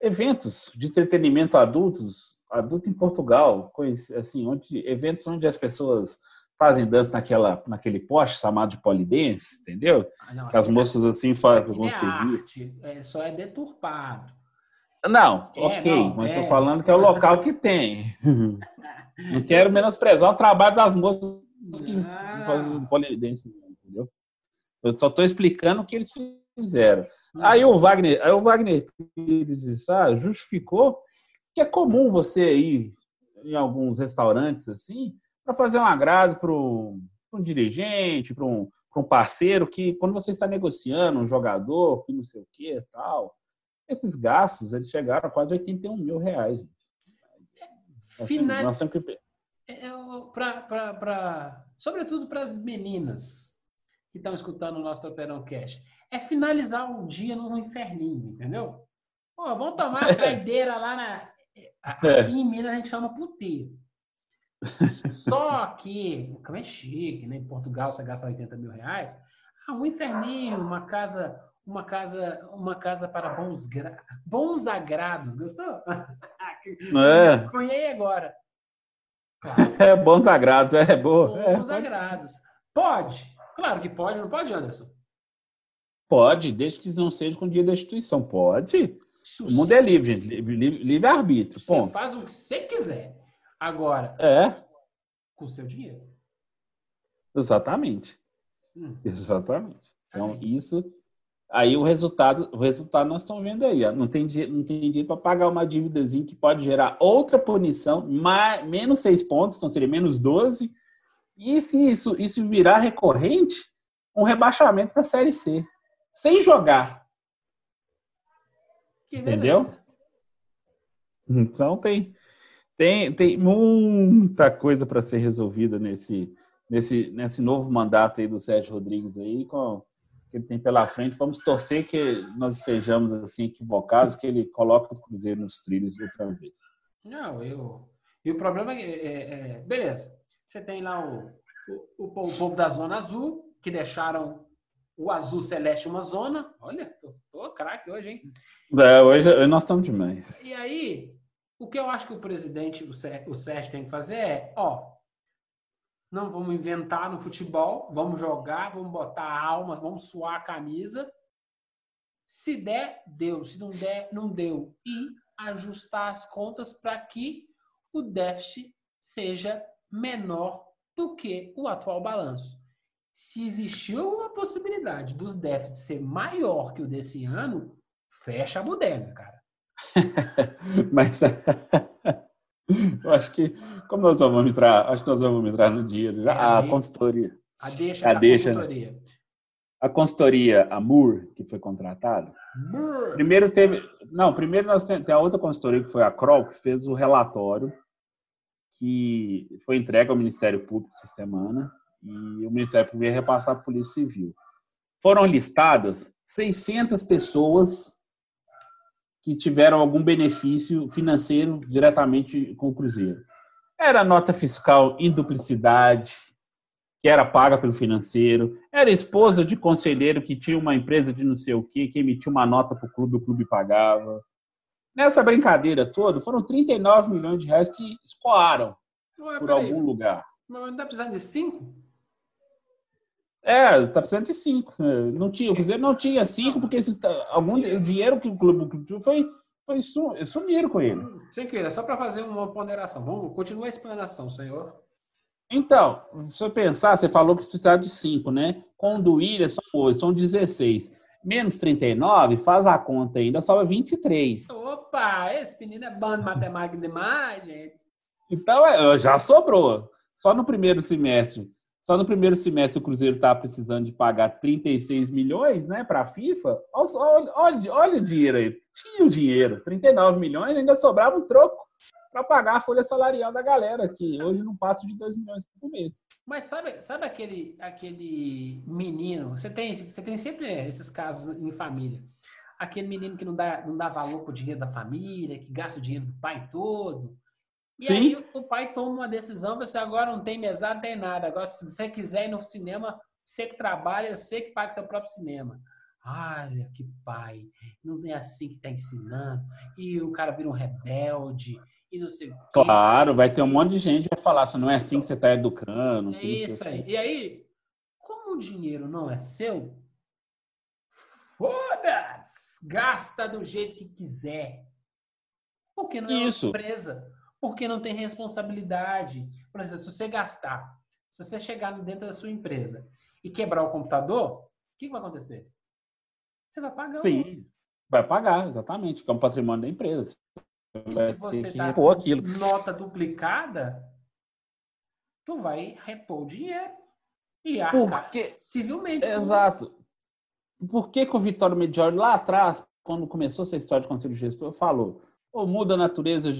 eventos de entretenimento adultos, adulto em Portugal, assim, onde eventos onde as pessoas fazem dança naquela, naquele poste chamado de polidense, entendeu? Ah, não, Que as aquele- moças assim fazem vão é servir. é, só é deturpado. Não, É, ok, não, mas é. estou falando que é o local que tem. Não quero menosprezar o trabalho das moças que Não. fazem polidense, entendeu? Eu só estou explicando o que eles fizeram. Aí o Wagner, aí o Wagner Pires de Sá justificou que é comum você ir em alguns restaurantes assim para fazer um agrado para um, um dirigente, para um, um parceiro que quando você está negociando um jogador, que não sei o que tal, esses gastos eles chegaram a quase 81 mil reais. gente. Nós Fina- temos- nós temos que- É, é, pra- pra- pra- sobretudo para as meninas que estão escutando o nosso Tropeirão Cash, é finalizar o dia num inferninho, entendeu? Pô, vamos tomar a saideira lá na. Aqui em Minas a gente chama puteiro. Só que, como é chique, né? Em Portugal você gasta 80 mil reais. Ah, um inferninho, uma casa, uma casa, uma casa para bons, gra... bons agrados. Gostou? É. Cunhei agora. Claro. É, bons agrados, é boa. É, Bons pode, ser. agrados. Pode? Claro que pode, não pode, Anderson? Pode, desde que não seja com o dia da instituição. Pode. Isso O mundo é livre, gente. Livre- livre- Livre-arbítrio. Você ponto. faz o que você quiser. Agora. É. Com o seu dinheiro. Exatamente. Hum. Exatamente. Então, isso. Aí o resultado, o resultado nós estamos vendo aí. Ó. Não tem dinheiro, não tem dinheiro para pagar uma dívidazinha que pode gerar outra punição, mais, menos seis pontos, então seria menos 12. E se isso, isso virar recorrente, um rebaixamento para a Série C. Sem jogar. Entendeu? Então tem, tem, tem muita coisa para ser resolvida nesse, nesse, nesse novo mandato aí do Sérgio Rodrigues aí, com que ele tem pela frente. Vamos torcer que nós estejamos assim equivocados, que ele coloque o Cruzeiro nos trilhos outra vez. Não, eu. E o problema é, é, é beleza. Você tem lá o, o, o, povo da Zona Azul, que deixaram o azul celeste uma zona. Olha, tô, tô craque hoje, hein? É, hoje nós estamos demais. E aí, o que eu acho que o presidente, o Sérgio, tem que fazer é, ó, não vamos inventar no futebol, vamos jogar, vamos botar a alma, vamos suar a camisa. Se der, deu. Se não der, não deu. E ajustar as contas para que o déficit seja menor do que o atual balanço. Se existiu alguma possibilidade dos déficits ser maior que o desse ano, fecha a bodega, cara. Mas eu acho que, como nós vamos entrar, acho que nós vamos entrar no dia. Já, é, a, a consultoria. A deixa a deixa, consultoria. A consultoria, a Moore, que foi contratada. Primeiro teve. Não, primeiro nós tem, tem a outra consultoria que foi a Kroll, que fez o relatório que foi entregue ao Ministério Público essa semana e o Ministério Público ia repassar para a Polícia Civil. Foram listadas 600 pessoas que tiveram algum benefício financeiro diretamente com o Cruzeiro. Era nota fiscal em duplicidade, que era paga pelo financeiro, era esposa de conselheiro que tinha uma empresa de não sei o quê, que emitia uma nota para o clube, o clube pagava. Nessa brincadeira toda, foram 39 milhões de reais que escoaram Ué, por algum aí. lugar. Mas não está precisando de cinco? É, está precisando de cinco. É, não tinha, o Cruzeiro não tinha cinco, porque esses, algum, o dinheiro que o clube foi, foi sumiram com ele. Sem querer, só para fazer uma ponderação. Vamos, continua a explanação, senhor. Então, se você pensar, você falou que precisava de cinco, né? Com o do William são oito, são 16. Menos 39, faz a conta ainda, sobra 23. Opa, esse menino é bom de matemática demais, gente. Então, é, já sobrou. Só no primeiro semestre só no primeiro semestre o Cruzeiro estava precisando de pagar 36 milhões né, para a FIFA. Olha, olha, olha, o dinheiro aí. Tinha o dinheiro, 39 milhões, ainda sobrava um troco para pagar a folha salarial da galera, que hoje não passa de 2 milhões por mês. Mas sabe, sabe aquele, aquele menino? Você tem, você tem sempre esses casos em família. Aquele menino que não dá, não dá valor para o dinheiro da família, que gasta o dinheiro do pai todo. E Sim. aí o pai toma uma decisão, você agora não tem mesada, tem nada. Agora, se você quiser ir no cinema, você que trabalha, você que paga seu próprio cinema. Olha que pai, não é assim que está ensinando. E o cara vira um rebelde, e não sei o quê. Claro, vai ter um monte de gente que vai falar, se não é assim que você está educando. É isso aí. E aí, como o dinheiro não é seu, foda-se! Gasta do jeito que quiser. Porque não é isso. uma empresa porque não tem responsabilidade. Por exemplo, se você gastar, se você chegar dentro da sua empresa e quebrar o computador, o que vai acontecer? Você vai pagar. Sim, vai pagar, exatamente, que é um patrimônio da empresa. E se você com aquilo. nota duplicada, tu vai repor o dinheiro e arcar Porque... civilmente. Exato. Por que, que o Vitório Mediori, lá atrás, quando começou essa história de conselho gestor, falou ou muda a natureza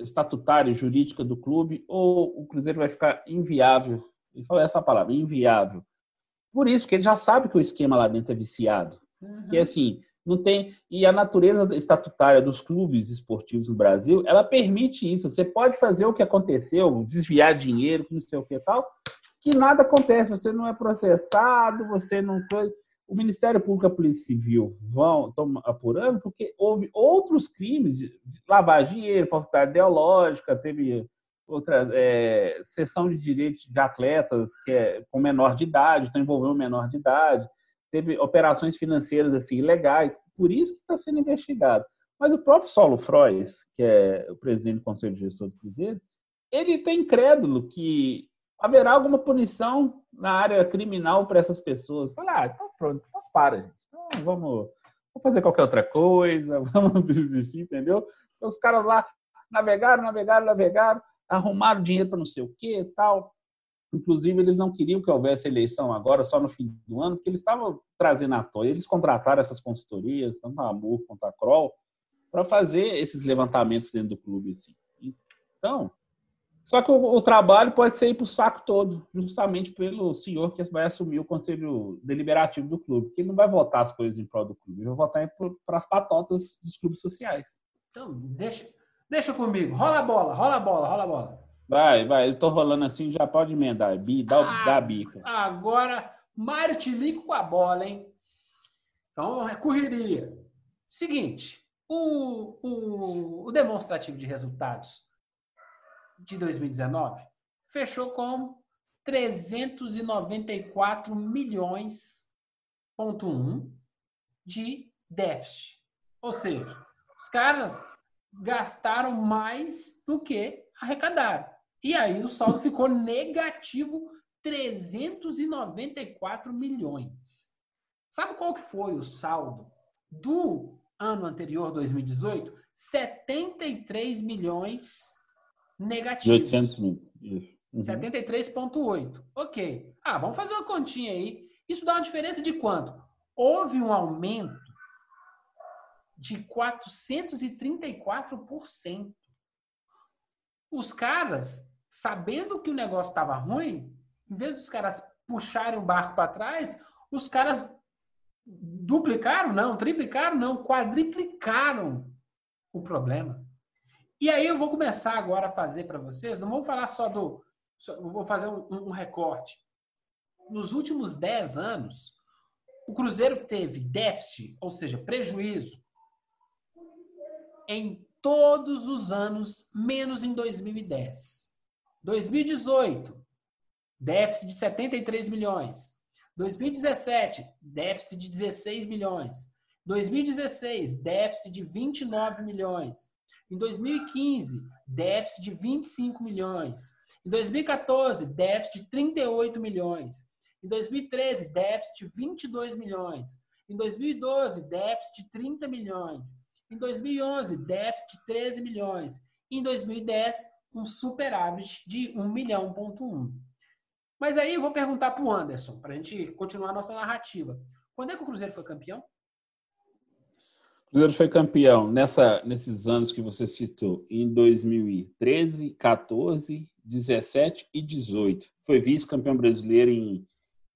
estatutária, jurídica do clube, ou o Cruzeiro vai ficar inviável. Ele falou essa palavra, inviável. Por isso, que ele já sabe que o esquema lá dentro é viciado. Uhum. Que assim, não tem. E a natureza estatutária dos clubes esportivos no Brasil, ela permite isso. Você pode fazer o que aconteceu, desviar dinheiro, não sei o que tal, que nada acontece. Você não é processado, você não foi o Ministério Público e a Polícia Civil vão estão apurando porque houve outros crimes de de dinheiro, falsidade ideológica, teve outra é, sessão de direitos de atletas que é com menor de idade, estão envolvendo menor de idade, teve operações financeiras assim ilegais, por isso que está sendo investigado. Mas o próprio Saulo Frois, que é o presidente do Conselho de Gestor do Cruzeiro, ele tem incrédulo que haverá alguma punição na área criminal para essas pessoas. Falar, ah, então pronto, então para, gente. Então, vamos, vamos fazer qualquer outra coisa, vamos desistir, entendeu? Então, os caras lá navegaram, navegaram, navegaram, arrumaram dinheiro para não sei o que tal. Inclusive, eles não queriam que houvesse eleição agora, só no fim do ano, porque eles estavam trazendo à toa. Eles contrataram essas consultorias, tanto a Amor quanto a Kroll, para fazer esses levantamentos dentro do clube. Assim. Então, só que o, o trabalho pode ser ir para o saco todo, justamente pelo senhor que vai assumir o conselho deliberativo do clube, que ele não vai votar as coisas em prol do clube, ele vai votar para as patotas dos clubes sociais. Então, deixa, deixa comigo. Rola a bola, rola a bola, rola a bola. Vai, vai. Eu tô rolando assim, já pode emendar. Bi, dá, ah, dá a bica. Agora, Mário Tilico com a bola, hein? Então, é correria. Seguinte, o, o, o demonstrativo de resultados de 2019 fechou com 394 milhões ponto um de déficit. Ou seja, os caras gastaram mais do que arrecadaram. E aí o saldo ficou negativo 394 milhões. Sabe qual que foi o saldo do ano anterior, 2018? 73 milhões negativos. 800 mil. Uhum. 73,8. Ok. Ah, vamos fazer uma continha aí. Isso dá uma diferença de quanto? Houve um aumento de 434% os caras, sabendo que o negócio estava ruim, em vez dos caras puxarem o barco para trás, os caras duplicaram, não, triplicaram, não, quadriplicaram o problema. E aí eu vou começar agora a fazer para vocês, não vou falar só do. Só, vou fazer um, um recorte. Nos últimos 10 anos, o Cruzeiro teve déficit, ou seja, prejuízo, em todos os anos, menos em 2010. 2018, déficit de 73 milhões. 2017, déficit de 16 milhões. 2016, déficit de 29 milhões. Em 2015, déficit de 25 milhões. Em 2014, déficit de 38 milhões. Em 2013, déficit de 22 milhões. Em 2012, déficit de 30 milhões. Em 2011, déficit de 13 milhões. Em 2010, um superávit de 1 milhão, ponto 1. Mas aí eu vou perguntar para o Anderson, para a gente continuar a nossa narrativa. Quando é que o Cruzeiro foi campeão? O Cruzeiro foi campeão nessa, nesses anos que você citou, em 2013, 14, 17 e 18. Foi vice-campeão brasileiro em,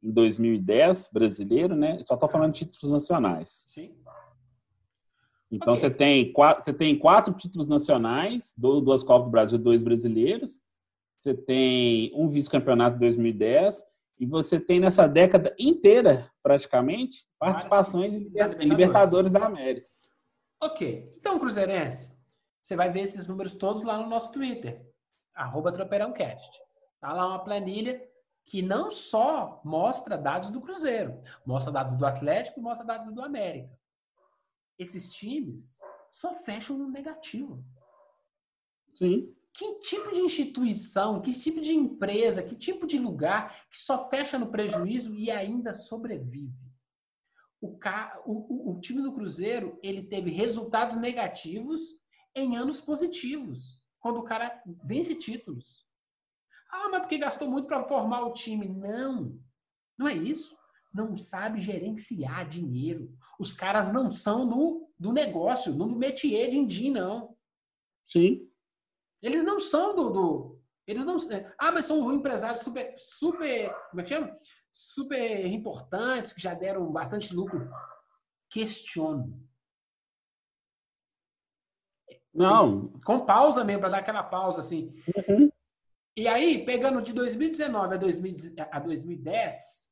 em 2010, brasileiro, né? Só estou falando de títulos nacionais. Sim. Então okay. você, tem quatro, você tem quatro títulos nacionais, duas Copas do Brasil, dois brasileiros. Você tem um vice-campeonato de 2010 e você tem nessa década inteira, praticamente, participações em. Libertadores da América. Ok. Então, Cruzeirense, você vai ver esses números todos lá no nosso Twitter, arroba Tropeirãocast. Tá lá uma planilha que não só mostra dados do Cruzeiro, mostra dados do Atlético e mostra dados do América esses times só fecham no negativo. Sim. Que tipo de instituição, que tipo de empresa, que tipo de lugar que só fecha no prejuízo e ainda sobrevive? O, o, o, time do Cruzeiro ele teve resultados negativos em anos positivos, quando o cara vence títulos. Ah, mas porque gastou muito para formar o time? Não, não é isso não sabe gerenciar dinheiro. Os caras não são do, do negócio, do métier de Indim, não. Sim. Eles não são do, do. Eles não. Ah, mas são empresários super. super como é que chama? Super importantes, que já deram bastante lucro. Questiono. Não. Com pausa mesmo, para dar aquela pausa assim. Uhum. E aí, pegando de 2019 a 2010,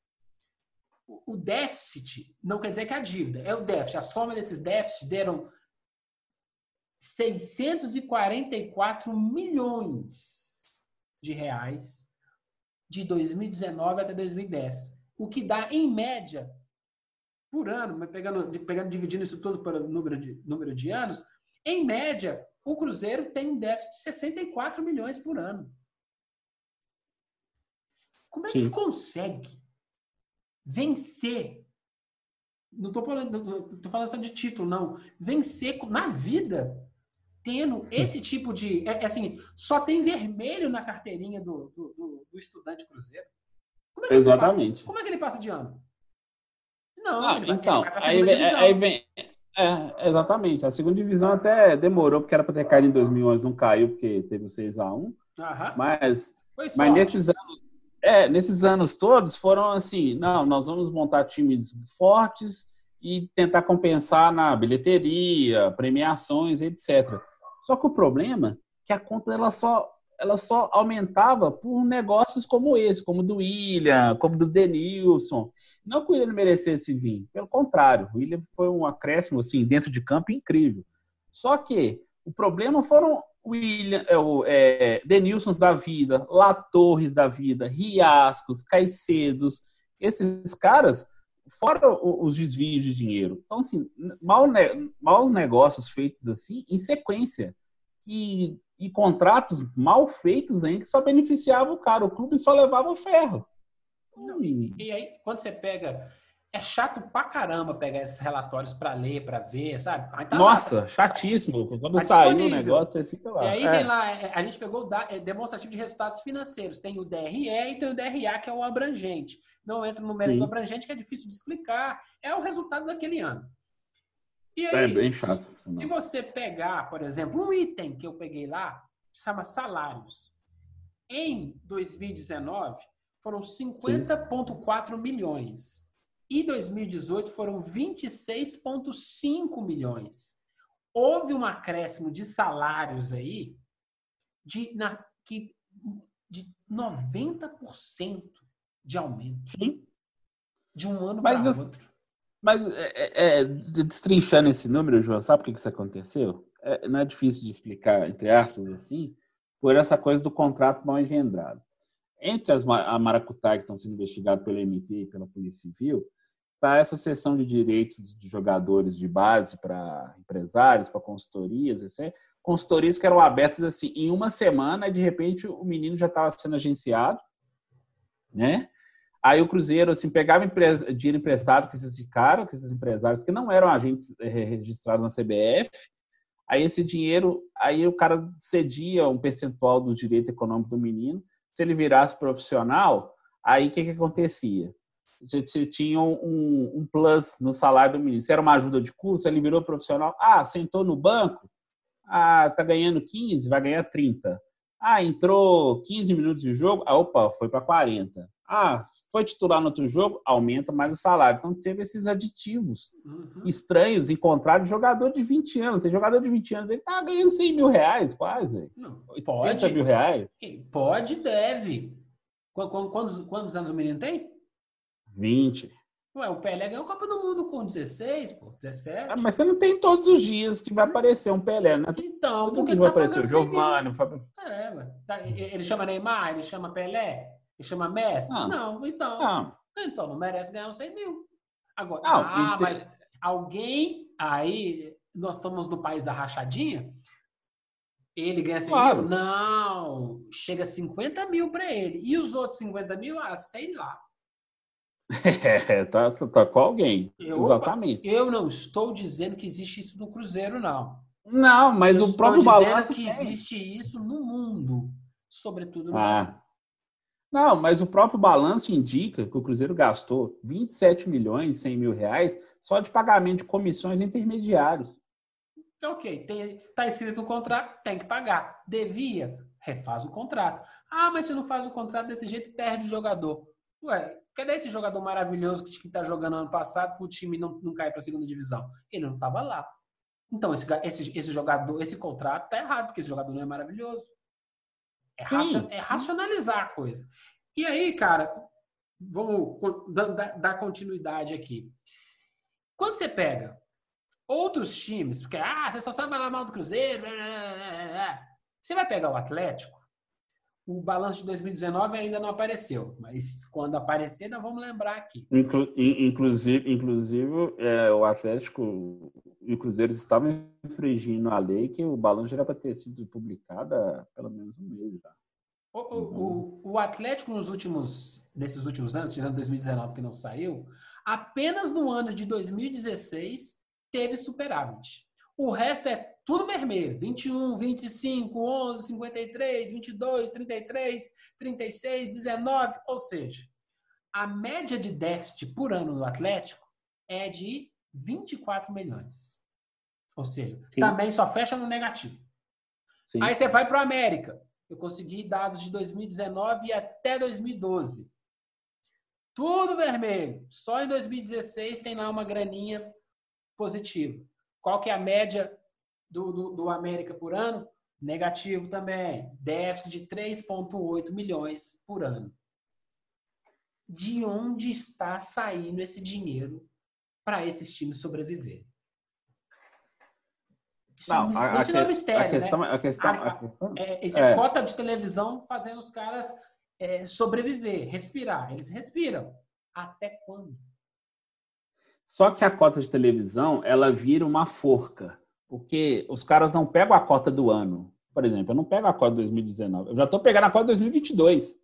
o déficit não quer dizer que é a dívida, é o déficit. A soma desses déficits deram 644 milhões de reais de 2019 até 2010. O que dá, em média, por ano, pegando, pegando dividindo isso tudo pelo número de, número de anos, em média, o Cruzeiro tem um déficit de 64 milhões por ano. Como é Sim. que consegue vencer? Não estou falando, tô falando só de título, não. Vencer na vida tendo esse tipo de. É, é, assim, só tem vermelho na carteirinha do, do, do estudante cruzeiro. Como é Exatamente. Como é que ele passa de ano? Não, ah, então, aí vem, aí vem, é, exatamente. A segunda divisão até demorou, porque era para ter caído em 2011, não caiu, porque teve o 6x1. Mas, mas nesses anos, é, nesses anos todos foram assim: não, nós vamos montar times fortes e tentar compensar na bilheteria, premiações, etc. Só que o problema é que a conta ela só ela só aumentava por negócios como esse, como do William, como do Denilson. Não que o William merecesse vir, pelo contrário, o William foi um acréscimo assim, dentro de campo incrível. Só que o problema foram William, é, é, Denilsons da vida, La Torres da vida, Riascos, Caicedos, esses caras, fora os desvios de dinheiro. Então, assim, mal, maus negócios feitos assim, em sequência, que e contratos mal feitos ainda que só beneficiavam o cara. O clube só levava ferro. E, e, aí, quando você pega. É chato pra caramba pegar esses relatórios para ler, para ver, sabe? Tá Nossa, lá, chatíssimo. Quando tá saiu o negócio, você fica lá. E aí é. tem lá, é, a gente pegou o é, demonstrativo de resultados financeiros. Tem o DRE e tem o DRA, que é o abrangente. Não entra no mérito do abrangente, que é difícil de explicar. É o resultado daquele ano. E é aí, é bem chato. Se você pegar, por exemplo, um item que eu peguei lá, chama salários. Em 2019, foram 50,4 milhões. E 2018 foram 26,5 milhões. Houve um acréscimo de salários aí de, na, que, de 90% de aumento. Sim. De um ano para outro. Mas é, é, é destrinchando esse número, João, sabe por que isso aconteceu? É, não é difícil de explicar, entre aspas, assim, por essa coisa do contrato mal engendrado. Entre as a Maracutá, que estão sendo investigados pelo MP e pela Polícia Civil, está essa seção de direitos de jogadores de base para empresários, para consultorias, assim, consultorias que eram abertas assim em uma semana e de repente o menino já estava sendo agenciado, né? Aí o Cruzeiro assim pegava dinheiro emprestado com esses caras, com esses empresários que não eram agentes eh, registrados na CBF. Aí esse dinheiro, aí o cara cedia um percentual do direito econômico do menino. Se ele virasse profissional, aí o que, que acontecia? Tinha um, um plus no salário do menino. Se era uma ajuda de curso, ele virou profissional. Ah, sentou no banco, ah, tá ganhando 15, vai ganhar 30. Ah, entrou 15 minutos de jogo, ah, opa, foi para 40. Ah, foi titular no outro jogo, aumenta mais o salário. Então teve esses aditivos uhum. estranhos encontrados de jogador de 20 anos. Tem jogador de 20 anos, ele tá ganhando 100 mil reais quase. Não, pode. mil reais. Pode, deve. Quantos, quantos anos o menino tem? 20. Ué, o Pelé ganhou a Copa do Mundo com 16, pô, 17. Ah, mas você não tem todos os dias que vai aparecer um Pelé, né? Então, por que vai tá aparecer o Giovanni? É, tá, ele chama Neymar, ele chama Pelé. E chama Messi? Ah. Não, então. Ah. Então não merece ganhar os 100 mil. Agora, ah, mas alguém aí, nós estamos no país da rachadinha, ele ganha 100 claro. mil? Não, chega a 50 mil para ele. E os outros 50 mil? Ah, sei lá. É, tá, tá com alguém. Eu, Exatamente. Eu não estou dizendo que existe isso no Cruzeiro, não. Não, mas eu o próprio balanço. que existe isso no mundo, sobretudo no ah. Brasil. Não, mas o próprio balanço indica que o Cruzeiro gastou 27 milhões e 100 mil reais só de pagamento de comissões intermediários. Ok, está escrito no contrato, tem que pagar. Devia, refaz o contrato. Ah, mas se não faz o contrato desse jeito, perde o jogador. Ué, cadê esse jogador maravilhoso que está jogando ano passado para o time não, não cair para a segunda divisão? Ele não estava lá. Então, esse, esse, esse jogador, esse contrato está errado, porque esse jogador não é maravilhoso. É, é, racionalizar a coisa. E aí, cara, vamos dar, dar continuidade aqui. Quando você pega outros times, porque ah, você só sabe falar mal do Cruzeiro, blá, blá, blá, você vai pegar o Atlético, o balanço de 2019 ainda não apareceu, mas quando aparecer, nós vamos lembrar aqui. Inclu inclusive, inclusive é, o Atlético e o Cruzeiro estavam infringindo a lei que o balanço era para ter sido publicado há pelo menos um mês já. O, o, o, Atlético nos últimos, desses últimos anos, tirando 2019 que não saiu, apenas no ano de 2016 teve superávit. O resto é tudo vermelho. 21, 25, 11, 53, 22, 33, 36, 19. Ou seja, a média de déficit por ano do Atlético é de 24 milhões. Ou seja, Sim. também só fecha no negativo. Sim. Aí você vai para o América. Eu consegui dados de 2019 até 2012. Tudo vermelho. Só em 2016 tem lá uma graninha positiva. Qual que é a média do, do, do América por ano? Negativo também. Déficit de 3,8 milhões por ano. De onde está saindo esse dinheiro para esses times sobreviverem? Isso, não, é, isso a, não é mistério, a questão, né? A questão, a, a questão, é, esse é. cota de televisão fazendo os caras é, sobreviver, respirar. Eles respiram. Até quando? Só que a cota de televisão, ela vira uma forca, porque os caras não pegam a cota do ano. Por exemplo, eu não pego a cota de 2019, eu já estou pegando a cota de 2022.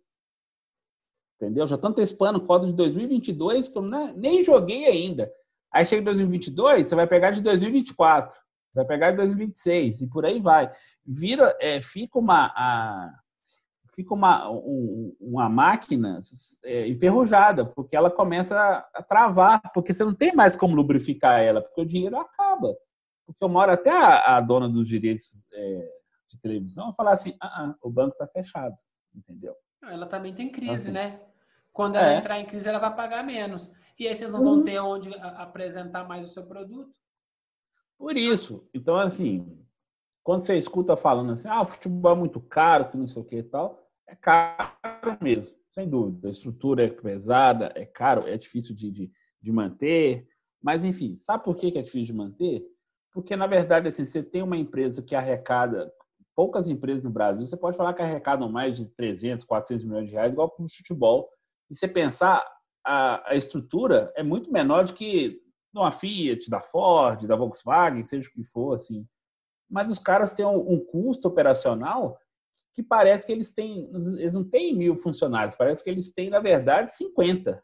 Entendeu? Já estou antecipando cota de 2022 que eu nem joguei ainda. Aí chega em 2022, você vai pegar de 2024, vai pegar de 2026 e por aí vai. Vira, é, fica uma, a, fica uma, um, uma máquina é, enferrujada, porque ela começa a, travar, porque você não tem mais como lubrificar ela, porque o dinheiro acaba. Porque uma hora até a, a dona dos direitos é, de televisão falar assim, ah, ah o banco está fechado, entendeu? Ela também tem crise, então, assim, né? Quando ela é. entrar em crise, ela vai pagar menos. E aí vocês não vão uhum. ter onde apresentar mais o seu produto. Por isso. Então, assim, quando você escuta falando assim, ah, o futebol é muito caro, que não sei o que e tal, é caro mesmo, sem dúvida. A estrutura é pesada, é caro, é difícil de, de, de manter. Mas, enfim, sabe por que é difícil de manter? Porque, na verdade, assim, você tem uma empresa que arrecada, poucas empresas no Brasil, você pode falar que arrecadam mais de 300, 400 milhões de reais, igual para o futebol. E você pensar, a, a estrutura é muito menor do que numa Fiat, da Ford, da Volkswagen, seja o que for, assim. Mas os caras têm um, um custo operacional que parece que eles têm, eles não têm mil funcionários, parece que eles têm, na verdade, 50.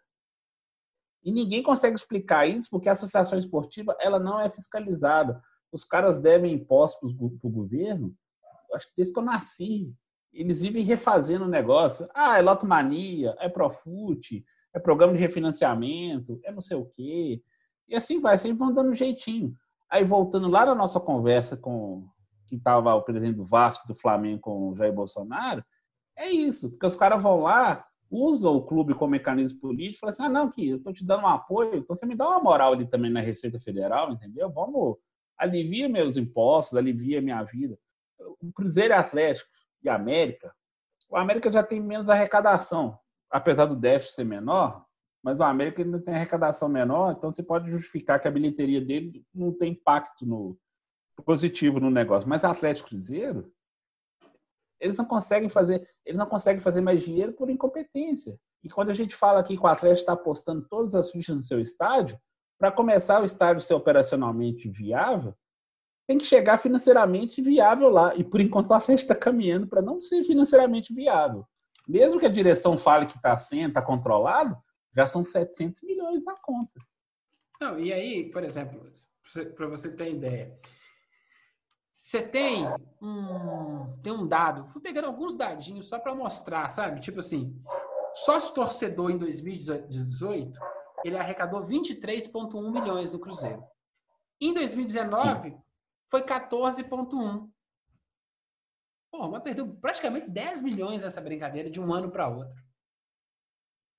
E ninguém consegue explicar isso porque a associação esportiva ela não é fiscalizada. Os caras devem impostos para o governo, acho que desde que eu nasci. Eles vivem refazendo o negócio. Ah, é lotomania, é profute, é programa de refinanciamento, é não sei o quê. E assim vai, sempre vão dando um jeitinho. Aí, voltando lá na nossa conversa com, que estava o presidente do Vasco, do Flamengo com o Jair Bolsonaro, é isso, porque os caras vão lá, usam o clube como mecanismo político, falam assim, ah, não, que eu estou te dando um apoio, então você me dá uma moral ali também na Receita Federal, entendeu? Vamos, alivia meus impostos, alivia minha vida. O Cruzeiro Atlético e América, o América já tem menos arrecadação, apesar do déficit ser menor, mas o América ainda tem arrecadação menor, então você pode justificar que a bilheteria dele não tem impacto no, positivo no negócio. Mas Atlético Cruzeiro, eles não conseguem fazer, eles não conseguem fazer mais dinheiro por incompetência. E quando a gente fala aqui que o Atlético está apostando todas as fichas no seu estádio, para começar o estádio ser operacionalmente viável, tem que chegar financeiramente viável lá. E por enquanto o Atlético está caminhando para não ser financeiramente viável. Mesmo que a direção fale que está sendo, está controlado, já são 700 milhões na conta. Não, e aí, por exemplo, para você ter ideia, você tem um, tem um dado, fui pegando alguns dadinhos só para mostrar, sabe? Tipo assim, sócio torcedor em 2018, ele arrecadou 23,1 milhões no Cruzeiro. Em 2019, foi 14,1. Porra, mas perdeu praticamente 10 milhões nessa brincadeira de um ano para outro.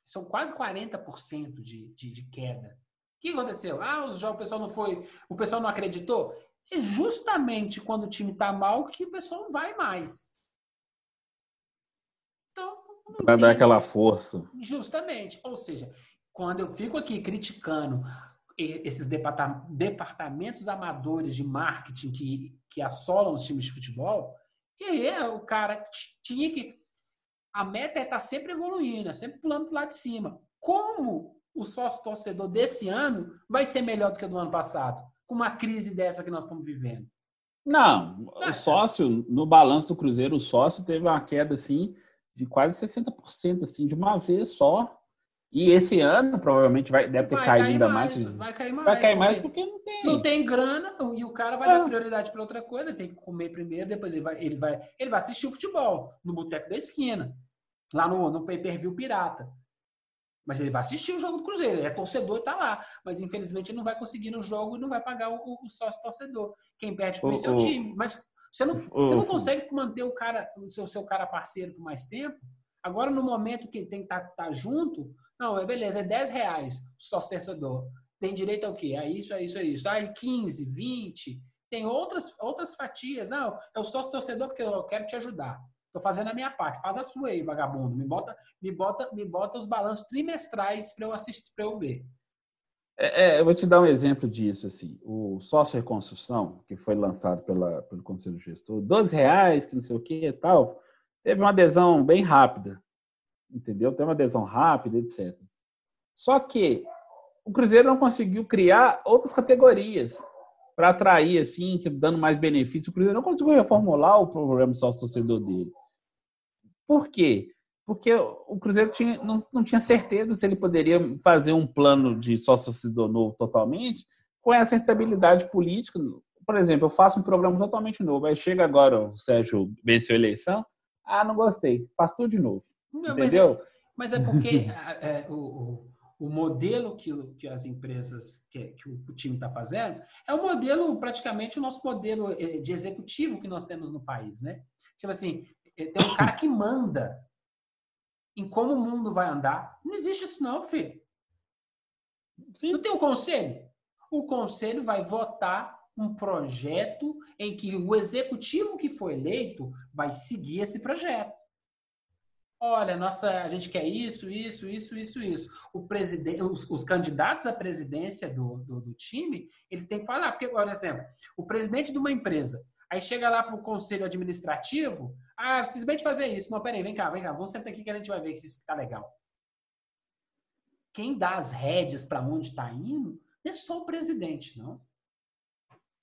São quase 40% de, de, de queda. O que aconteceu? Ah, o pessoal não foi, o pessoal não acreditou. É justamente quando o time está mal que o pessoal vai mais. Então, para dar aquela força. Justamente. Ou seja, quando eu fico aqui criticando esses departamentos amadores de marketing que, que assolam os times de futebol, e aí é, o cara tinha que. A meta é estar tá sempre evoluindo, é sempre pulando para o lado de cima. Como o sócio torcedor desse ano vai ser melhor do que o do ano passado? Com uma crise dessa que nós estamos vivendo? Não, o sócio, no balanço do Cruzeiro, o sócio teve uma queda assim de quase 60%, assim, de uma vez só. E esse ano provavelmente vai, deve ter Vai caído cair ainda mais, mais. vai cair mais, Vai cair mais porque porque não tem. Não tem grana e o cara vai Ah. dar prioridade para outra coisa, tem que comer primeiro, depois ele vai, ele vai, ele vai assistir o futebol no boteco da esquina, lá no, no pay-per-view pirata. Mas ele vai assistir o jogo do Cruzeiro, ele é torcedor e tá lá. Mas infelizmente ele não vai conseguir no jogo e não vai pagar o, o sócio torcedor. Quem perde por isso é o time. Mas você não, você não consegue manter o cara, o seu, seu cara parceiro por mais tempo. Agora, no momento que tem que estar junto, não, é beleza, é 10 reais sócio torcedor. Tem direito ao quê? É isso, é isso, é isso. Aí 15, 20. Tem outras, outras fatias. Não, é o sócio torcedor porque eu quero te ajudar. Tô fazendo a minha parte. Faz a sua aí, vagabundo. Me bota, me bota, me bota os balanços trimestrais para eu assistir, para eu ver. É, é, eu vou te dar um exemplo disso. Assim. O sócio reconstrução, que foi lançado pela, pelo Conselho Gestor, 12 reais, que não sei o que e tal, teve uma adesão bem rápida. Entendeu? Teve uma adesão rápida, etc. Só que o Cruzeiro não conseguiu criar outras categorias para atrair, assim, dando mais benefício. O Cruzeiro não conseguiu reformular o programa sócio-torcedor dele. Por quê? Porque o Cruzeiro tinha, não, não tinha certeza se ele poderia fazer um plano de sócio-torcedor novo totalmente com essa instabilidade política. Por exemplo, eu faço um programa totalmente novo, aí chega agora o Sérgio venceu a eleição, ah, não gostei, faz tudo de novo, Não, mas, entendeu? mas é porque é, é, o, o, modelo que, que as empresas, que, que o, time está fazendo, é o modelo, praticamente, o nosso modelo eh, de executivo que nós temos no país, né? Tipo assim, tem um cara que manda em como o mundo vai andar. Não existe isso não, filho. Sim. Não tem o conselho? O conselho vai votar um projeto em que o executivo que foi eleito vai seguir esse projeto. Olha, nossa, a gente quer isso, isso, isso, isso, isso. O presidente, os, os candidatos à presidência do, do, do time, eles têm que falar. Porque, por exemplo, o presidente de uma empresa, aí chega lá para o conselho administrativo, ah, simplesmente fazer isso. Não, peraí, vem cá, vem cá, vamos sentar aqui que a gente vai ver se isso está legal. Quem dá as rédeas para onde está indo não é só o presidente, não.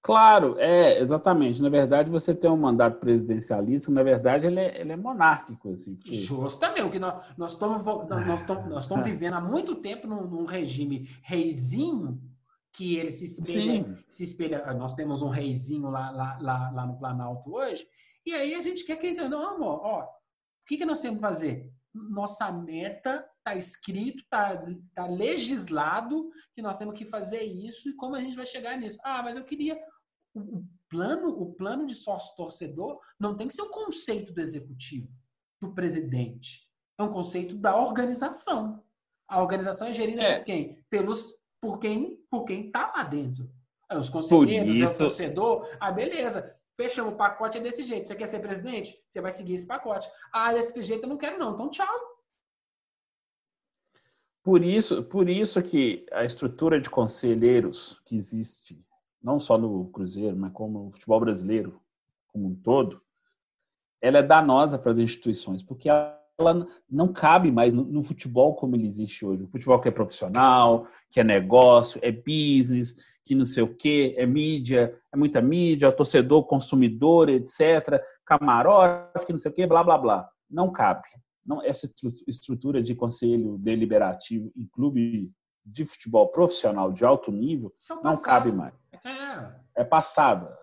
Claro, é, exatamente. Na verdade, você tem um mandato presidencialista, na verdade, ele é, ele é monárquico. Assim, porque- Justamente, o que nós, nós, estamos, nós, estamos, nós estamos vivendo há muito tempo num, num regime reizinho que ele se espelha, Sim. se espelha. Nós temos um reizinho lá, lá, lá, lá no Planalto hoje, e aí a gente quer que eles. Não, amor, ó, o que, que nós temos que fazer? Nossa meta está escrito, está tá legislado que nós temos que fazer isso e como a gente vai chegar nisso. Ah, mas eu queria. O plano, o plano de sócio torcedor não tem que ser o conceito do executivo, do presidente. É um conceito da organização. A organização é gerida É. por quem? Pelos, por quem por quem está lá dentro. É, Os conselheiros, é o torcedor. Ah, beleza. Fechamos o pacote é desse jeito. Você quer ser presidente? Você vai seguir esse pacote. Ah, desse jeito eu não quero, não. Então, tchau. Por isso, por isso que a estrutura de conselheiros que existe, não só no Cruzeiro, mas como no futebol brasileiro como um todo, ela é danosa para as instituições, porque não cabe mais no, no futebol como ele existe hoje. O futebol que é profissional, que é negócio, é business, que não sei o quê, é mídia, é muita mídia, é torcedor, consumidor, etc., camarote, que não sei o quê, blá, blá, blá. Não cabe não, essa estru- estrutura de conselho deliberativo em clube de futebol profissional de alto nível é não cabe mais. É. É passada.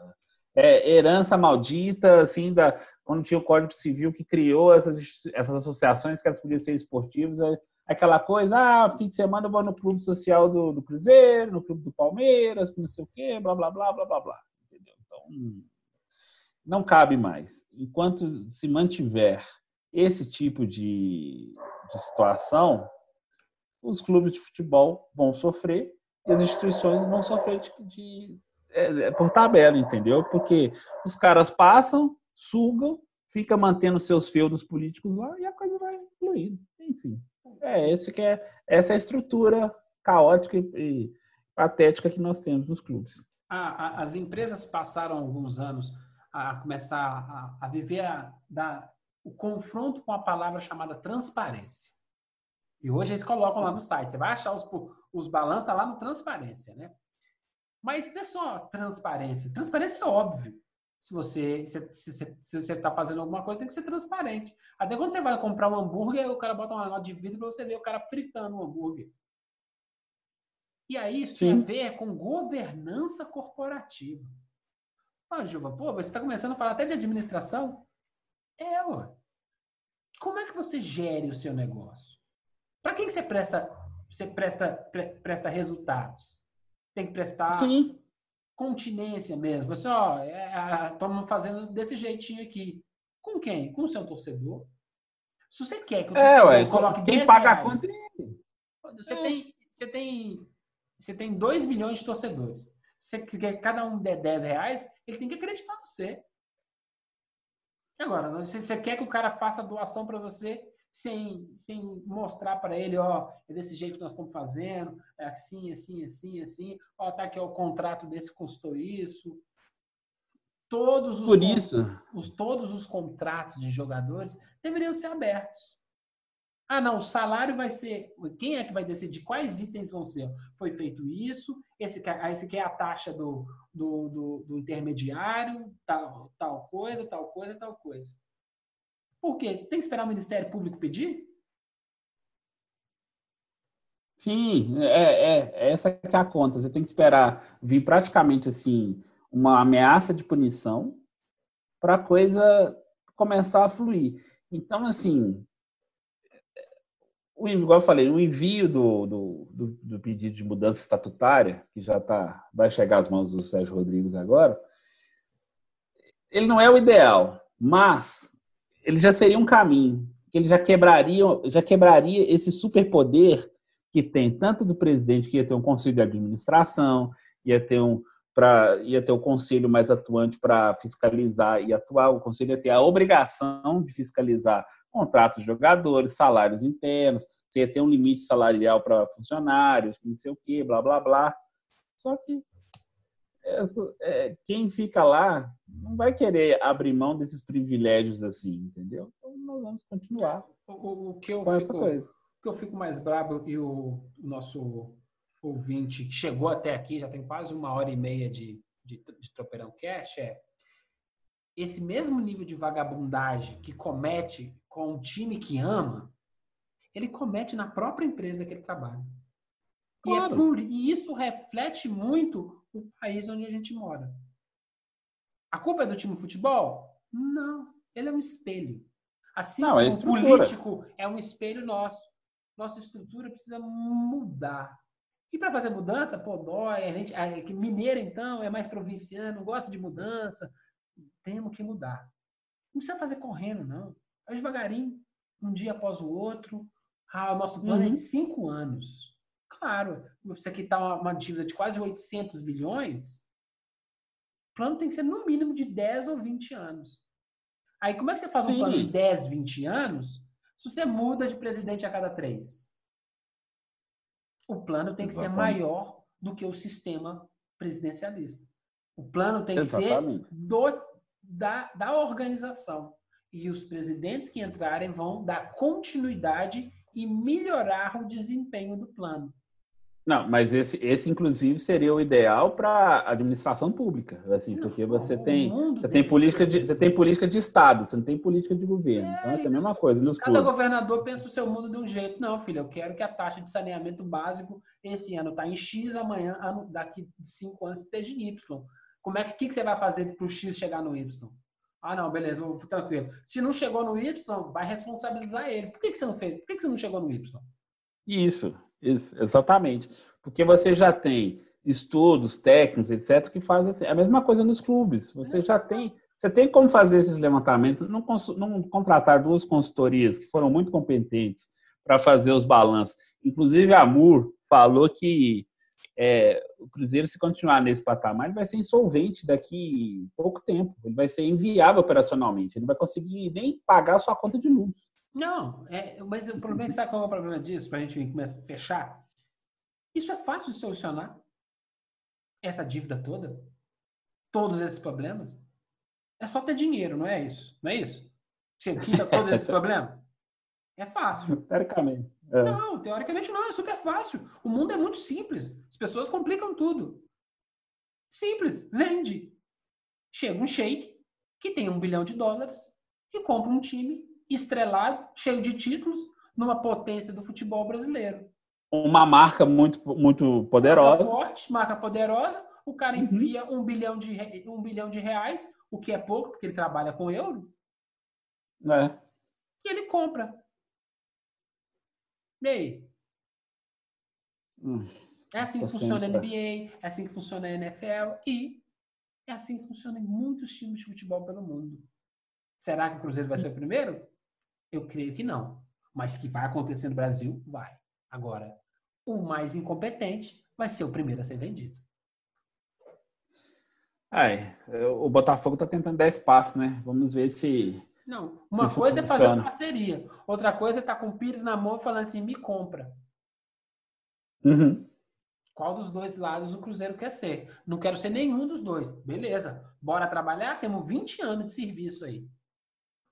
É herança maldita, assim, da, quando tinha o Código Civil que criou essas, essas associações que elas podiam ser esportivas, é aquela coisa, ah, fim de semana eu vou no clube social do, do Cruzeiro, no clube do Palmeiras, não sei o quê, blá, blá, blá, blá, blá, blá. Entendeu? Então, não cabe mais. Enquanto se mantiver esse tipo de, de situação, os clubes de futebol vão sofrer e as instituições vão sofrer de, de é, é por tabela, entendeu? Porque os caras passam, sugam, fica mantendo seus feudos políticos lá e a coisa vai fluindo. Enfim, é esse que é essa é a estrutura caótica e, patética que nós temos nos clubes. As empresas passaram alguns anos a começar a, a viver a, da, o confronto com a palavra chamada transparência. E hoje eles colocam lá no site. Você vai achar os, os balanços, está lá no transparência, né? Mas não é só transparência. Transparência é óbvio. Se você se, se, se você está fazendo alguma coisa, tem que ser transparente. Até quando você vai comprar um hambúrguer, o cara bota uma nota de vidro para você ver o cara fritando o um hambúrguer. E aí isso Sim. tem a ver com governança corporativa. Ah, Juva, pô, você está começando a falar até de administração? É, ué. Como é que você gere o seu negócio? Para quem que você presta, você presta, pre, presta resultados? Tem que prestar Sim. Continência mesmo. Você, ó, estamos é, fazendo desse jeitinho aqui. Com quem? Com o seu torcedor. Se você quer que o é, torcedor é, ué, coloque quem 10 paga reais, a conta você é. tem, você tem, você tem 2 milhões de torcedores. Se você quer que cada um der 10 reais, ele tem que acreditar em você. Agora, se você quer que o cara faça doação para você sem, sem mostrar para ele, ó, é desse jeito que nós estamos fazendo, é assim, assim, assim, assim, ó, tá aqui ó, o contrato desse custou isso. Todos os, Por isso. Os, todos os contratos de jogadores deveriam ser abertos. Ah, não, o salário vai ser. Quem é que vai decidir quais itens vão ser? Foi feito isso, esse, esse aqui é a taxa do, do, do, do intermediário, tal, tal coisa, tal coisa, tal coisa. Por quê? Tem que esperar o Ministério Público pedir? Sim, é, é, é essa que é a conta. Você tem que esperar vir praticamente assim uma ameaça de punição para a coisa começar a fluir. Então, assim, o, igual eu falei, o envio do, do, do, do pedido de mudança estatutária, que já tá, vai chegar às mãos do Sérgio Rodrigues agora, ele não é o ideal, mas ele já seria um caminho, que ele já quebraria, já quebraria esse superpoder que tem tanto do presidente, que ia ter um conselho de administração, ia ter um para ia ter o conselho mais atuante para fiscalizar e atuar, o conselho ia ter a obrigação de fiscalizar contratos de jogadores, salários internos, você ia ter um limite salarial para funcionários, não sei o quê, blá, blá, blá. Só que é, é, quem fica lá não vai querer abrir mão desses privilégios assim, entendeu? Então nós vamos continuar o, o que eu fico. O que eu fico mais brabo e o, o nosso ouvinte que chegou até aqui, já tem quase uma hora e meia de, de, de Tropeirão Cash, é esse mesmo nível de vagabundagem que comete com um time que ama, ele comete na própria empresa que ele trabalha. Claro. E, é por, e isso reflete muito o país onde a gente mora. A culpa é do time de futebol? Não. Ele é um espelho. Assim Não, é como é o político é um espelho nosso. Nossa estrutura precisa mudar. E para fazer mudança, pô, dói. A gente, a, mineiro, então, é mais provinciano, gosta de mudança. Temos que mudar. Não precisa fazer correndo, não. Vai devagarinho, um dia após o outro. Ah, o nosso plano uhum. é de cinco anos. Claro, você aqui está uma, uma, dívida de quase 800 bilhões, o plano tem que ser no mínimo de 10 ou 20 anos. Aí, como é que você faz Sim. um plano de 10, 20 anos se você muda de presidente a cada três? O plano tem que Exatamente. ser maior do que o sistema presidencialista. O plano tem Exatamente. que ser do, da, da organização e os presidentes que entrarem vão dar continuidade e melhorar o desempenho do plano. Não, mas esse, esse inclusive seria o ideal para a administração pública, assim, não, porque você tem você tem política de você tem política de estado, você não tem política de governo. É, então essa é a mesma coisa nos Cada clubes. governador pensa o seu mundo de um jeito. Não, filho, eu quero que a taxa de saneamento básico esse ano está em X, amanhã, daqui cinco anos esteja em Y. Como é que, que, que você vai fazer para o X chegar no Y? Ah, não, beleza, vou, tranquilo. Se não chegou no Y, vai responsabilizar ele. Por que, que você não fez? Por que, que você não chegou no Y? Isso, isso, exatamente. Porque você já tem estudos técnicos, etc., que fazem assim. A mesma coisa nos clubes. Você já tem. Você tem como fazer esses levantamentos, não, não contratar duas consultorias que foram muito competentes para fazer os balanços. Inclusive, a Moore falou que é, o Cruzeiro, se continuar nesse patamar, ele vai ser insolvente daqui pouco tempo. Ele vai ser inviável operacionalmente. Ele não vai conseguir nem pagar a sua conta de luz. Não, é, mas o problema, é sabe qual é o problema disso? Para a gente começar a fechar? Isso é fácil de solucionar. Essa dívida toda, todos esses problemas. É só ter dinheiro, não é isso? Não é isso? Você quita todos esses problemas? É fácil. Teoricamente. É. Não, teoricamente não, é super fácil. O mundo é muito simples. As pessoas complicam tudo. Simples, vende. chega um sheik que tem um bilhão de dólares e compra um time estrelado, cheio de títulos, numa potência do futebol brasileiro. Uma marca muito, muito poderosa. Marca forte, marca poderosa. O cara enfia uhum. um, bilhão de, um bilhão de reais, o que é pouco, porque ele trabalha com euro. É. E ele compra. E aí? Hum, é assim que funciona a NBA, é assim que funciona a NFL e é assim que funciona em muitos times de futebol pelo mundo. Será que o Cruzeiro vai ser o primeiro? Eu creio que não. Mas que vai acontecer no Brasil, vai. Agora, o mais incompetente vai ser o primeiro a ser vendido. É, o Botafogo está tentando dar espaço, né? Vamos ver se. Não, uma se coisa funciona. é fazer uma parceria, outra coisa é estar tá com o Pires na mão falando assim: me compra. Uhum. Qual dos dois lados o Cruzeiro quer ser? Não quero ser nenhum dos dois. Beleza, bora trabalhar? Temos 20 anos de serviço aí.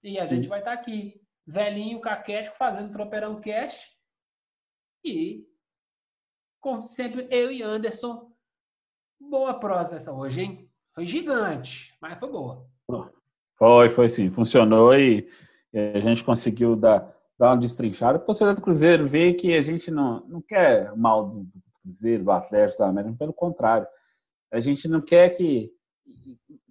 E a Sim. gente vai estar tá aqui, velhinho, caquético, fazendo tropeirão cast. E, como sempre, eu e Anderson. Boa prosa essa hoje, hein? Foi gigante, mas foi boa. Foi, foi sim. Funcionou e a gente conseguiu dar, dar uma destrinchada. O torcedor do Cruzeiro vê que a gente não, não quer mal do, Cruzeiro, do Atlético da América, pelo contrário. A gente não quer que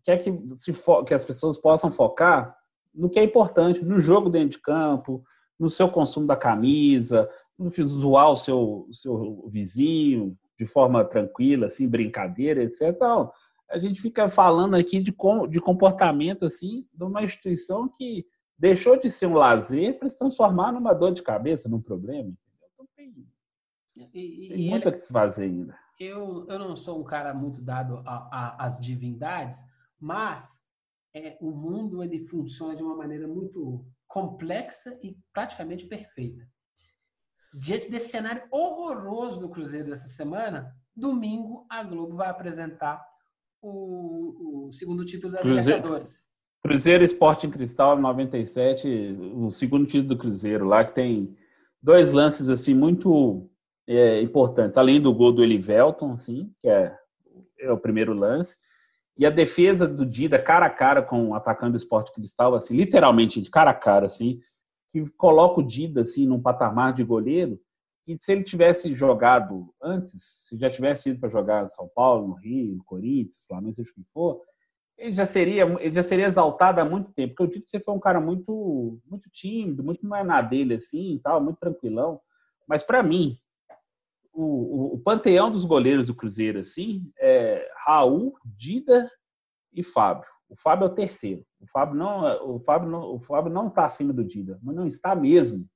quer que, se que as pessoas possam focar no que é importante, no jogo dentro de campo, no seu consumo da camisa, no zoar o seu, seu vizinho de forma tranquila, assim, brincadeira, etc. Então, a gente fica falando aqui de, de comportamento assim de uma instituição que deixou de ser um lazer para se transformar numa dor de cabeça, num problema. Então tem, e, tem muito a que se fazer ainda. Eu, eu não sou um cara muito dado às divindades, mas é, o mundo ele funciona de uma maneira muito complexa e praticamente perfeita. Diante desse cenário horroroso do Cruzeiro dessa semana, domingo a Globo vai apresentar o, o segundo título da Cruzeiro, Libertadores. Cruzeiro Esporte em Cristal 97, o segundo título do Cruzeiro, lá que tem dois lances assim muito é, importantes, além do gol do Elivelton, assim, que é, é o primeiro lance, e a defesa do Dida cara a cara com o atacante do Esporte Cristal, assim, literalmente de cara a cara, assim, que coloca o Dida assim num patamar de goleiro que se ele tivesse jogado antes, se já tivesse ido para jogar em São Paulo, no Rio, no Corinthians, Flamengo, seja o que for, ele já seria ele já seria exaltado há muito tempo. Porque disse que você foi um cara muito muito tímido, muito mais na dele assim, tal, muito tranquilão. Mas para mim, o, o, o, panteão dos goleiros do Cruzeiro assim é Raul, Dida e Fábio. O Fábio é o terceiro. O Fábio não, o Fábio não, o Fábio não está acima do Dida, mas não está mesmo.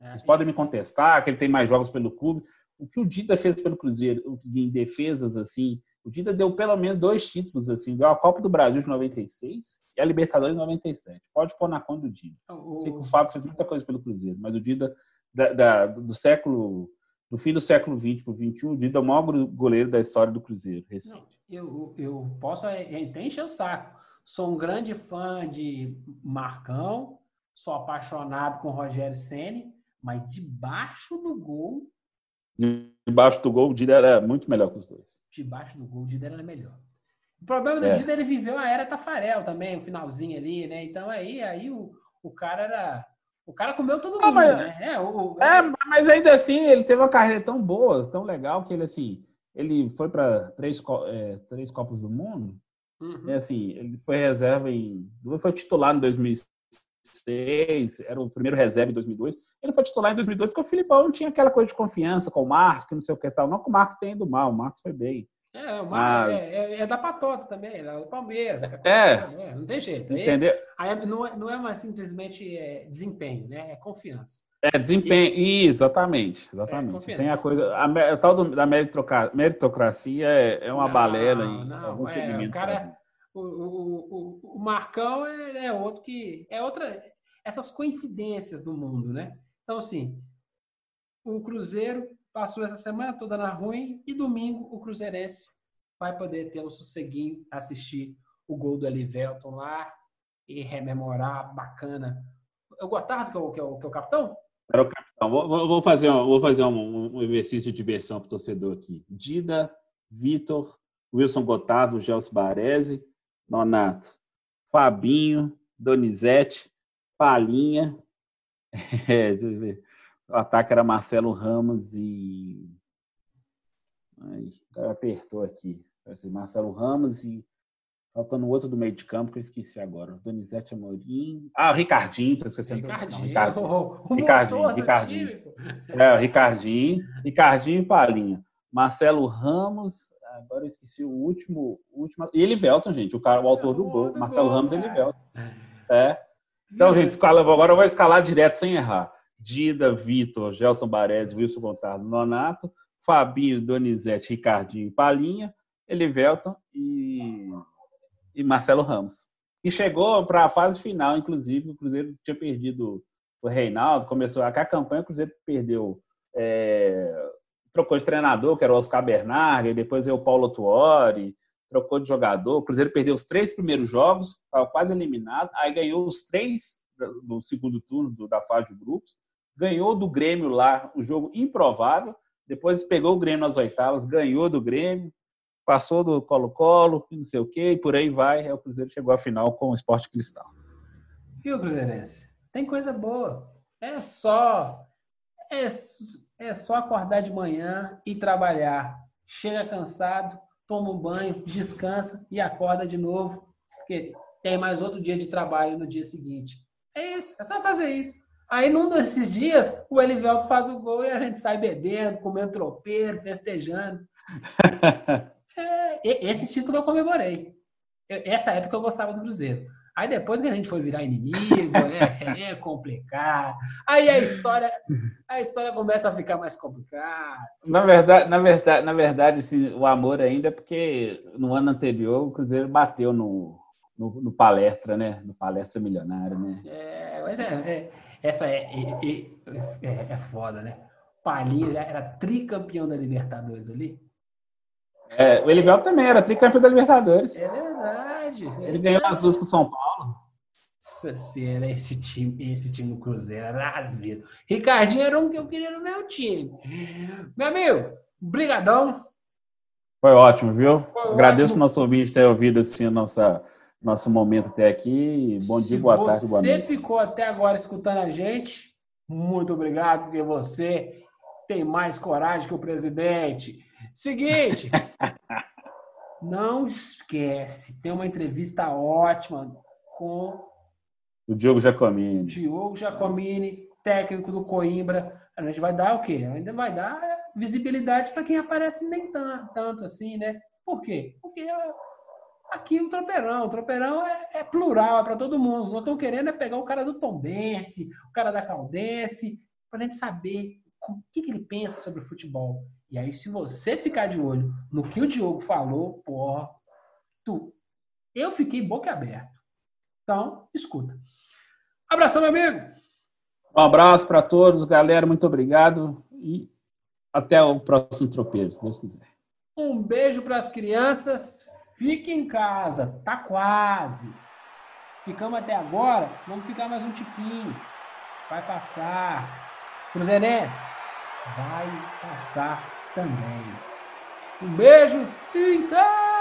É. Vocês podem me contestar que ele tem mais jogos pelo clube. O que o Dida fez pelo Cruzeiro em defesas assim, o Dida deu pelo menos dois títulos assim, deu a Copa do Brasil de 96 e a Libertadores de 97. Pode pôr na conta do Dida. O... Sei que o Fábio fez muita coisa pelo Cruzeiro, mas o Dida da, da, do século do fim do século XX para o XXI, o Dida é o maior goleiro da história do Cruzeiro recente. Não, eu, eu posso até encher o saco. Sou um grande fã de Marcão, sou apaixonado com Rogério Ceni, mas debaixo do gol. Debaixo do gol, o Dida era muito melhor que os dois. Debaixo do gol, o Dida era melhor. O problema do é. Dida, ele viveu a era Tafarel também, o finalzinho ali, né? Então aí, aí o, o cara era. O cara comeu todo mundo, ah, mas, né? É, o, é, mas ainda assim, ele teve uma carreira tão boa, tão legal, que ele assim ele foi para três, é, três Copas do Mundo. Uhum. É assim, ele foi reserva em. Foi titular em 2006, era o primeiro reserva em 2002. Ele foi titular em 2002 porque o Filipão não tinha aquela coisa de confiança com o Marcos, que não sei o que tal. Não que o Marcos tenha ido mal, o Marcos foi bem. É, o Mas... é, é, é, da patota também, é do Palmeiras. É, é, não tem jeito. Aí, Entendeu? Aí não, é, não é mais simplesmente é, desempenho, né? É confiança. É, desempenho. E, exatamente, exatamente. É, Tem a coisa. A, a tal do, da meritocracia é, é uma não, balela em não, alguns é, segmentos. O, cara, o, o, o, o Marcão é, é outro que. É outra. Essas coincidências do mundo, né? Então, assim, o Cruzeiro passou essa semana toda na ruim e domingo o Cruzeirense vai poder ter um sosseguinho, assistir o gol do Elivelton lá e rememorar bacana. O Gotardo, que é o, que é o, que é o capitão? Era o capitão. Vou, vou fazer, um, vou fazer um, um exercício de diversão para o torcedor aqui. Dida, Vitor, Wilson Gotardo, Gelson Baresi, Nonato, Fabinho, Donizete, Palinha. É, o ataque era Marcelo Ramos e. Ai, apertou aqui. Marcelo Ramos e Faltando outro do meio de campo que eu esqueci agora. Donizete Amorim. Ah, o Ricardinho, tô esquecendo. Ricardinho. Não, Ricardinho. O, o Ricardinho, Ricardinho. Time, é, o Ricardinho. Ricardinho e Palinha. Marcelo Ramos. Agora eu esqueci o último. último e Elivelton, gente. O, cara, o autor do gol. Marcelo gol, Ramos e Elivelton. É. Então, gente, escala, agora eu vou escalar direto sem errar. Dida, Vitor, Gelson Baresi, Wilson Contardo, Nonato, Fabinho, Donizete, Ricardinho, Palinha, Elivelton e e Marcelo Ramos. E chegou para a fase final, inclusive, o Cruzeiro tinha perdido o Reinaldo, começou a, a campanha, o Cruzeiro perdeu, é, trocou de treinador, que era o Oscar Bernardi, depois veio o Paulo Tuori, trocou de jogador, o Cruzeiro perdeu os três primeiros jogos, estava quase eliminado, aí ganhou os três do segundo turno da fase de grupos, ganhou do Grêmio lá, o um jogo improvável, depois pegou o Grêmio nas oitavas, ganhou do Grêmio, passou do Colo-Colo, não sei o quê, e por aí vai. Aí o Cruzeiro chegou à final com o Esporte Cristal. Viu, Cruzeirense? Tem coisa boa. É só. É, é só acordar de manhã e trabalhar. Chega cansado, toma um banho, descansa e acorda de novo, porque tem mais outro dia de trabalho no dia seguinte. É isso, é só fazer isso. Aí, num desses dias, o Elivelto faz o gol e a gente sai bebendo, comendo tropeiro, festejando. É, esse título eu comemorei. Essa época eu gostava do Cruzeiro. Aí depois que a gente foi virar inimigo, né? É complicado. Aí a história, a história começa a ficar mais complicada. Na verdade, na verdade, na verdade, assim, o amor ainda é porque no ano anterior o Cruzeiro bateu no, no, no palestra, né? No palestra milionário, né? É, mas é, é essa é, é, é, é foda, né? Palinha era tricampeão da Libertadores ali. É, o Elivel também era tricampeão da Libertadores. É verdade. Ele ganhou as duas com o São Paulo. Nossa senhora, esse time, esse time do Cruzeiro era azedo. Ricardinho era um que eu queria no meu time. Meu amigo, brigadão. Foi ótimo, viu? Foi Agradeço ótimo. o nosso ouvinte ter ouvido assim, nossa, nosso momento até aqui. Bom dia, Se boa tarde, boa noite. Você ficou até agora escutando a gente, muito obrigado, porque você tem mais coragem que o presidente. Seguinte, não esquece, tem uma entrevista ótima com o Diogo Giacomini. Diogo Giacomini, técnico do Coimbra. A gente vai dar o quê? Ainda vai dar visibilidade para quem aparece nem tanto, tanto, assim, né? Por quê? Porque aqui o tropeirão, o tropeirão é, é plural, é para todo mundo. Nós estamos querendo é pegar o cara do Tombense, o cara da Caldense, para a gente saber o que, que ele pensa sobre o futebol. E aí, se você ficar de olho no que o Diogo falou, pô, tu, eu fiquei boca aberta. Então, escuta. Abração, meu amigo! Um abraço para todos, galera. Muito obrigado e até o próximo tropeiro, se Deus quiser. Um beijo para as crianças. Fique em casa, tá quase. Ficamos até agora, vamos ficar mais um tiquinho. Vai passar. Cruzeirense, vai passar também. Um beijo então!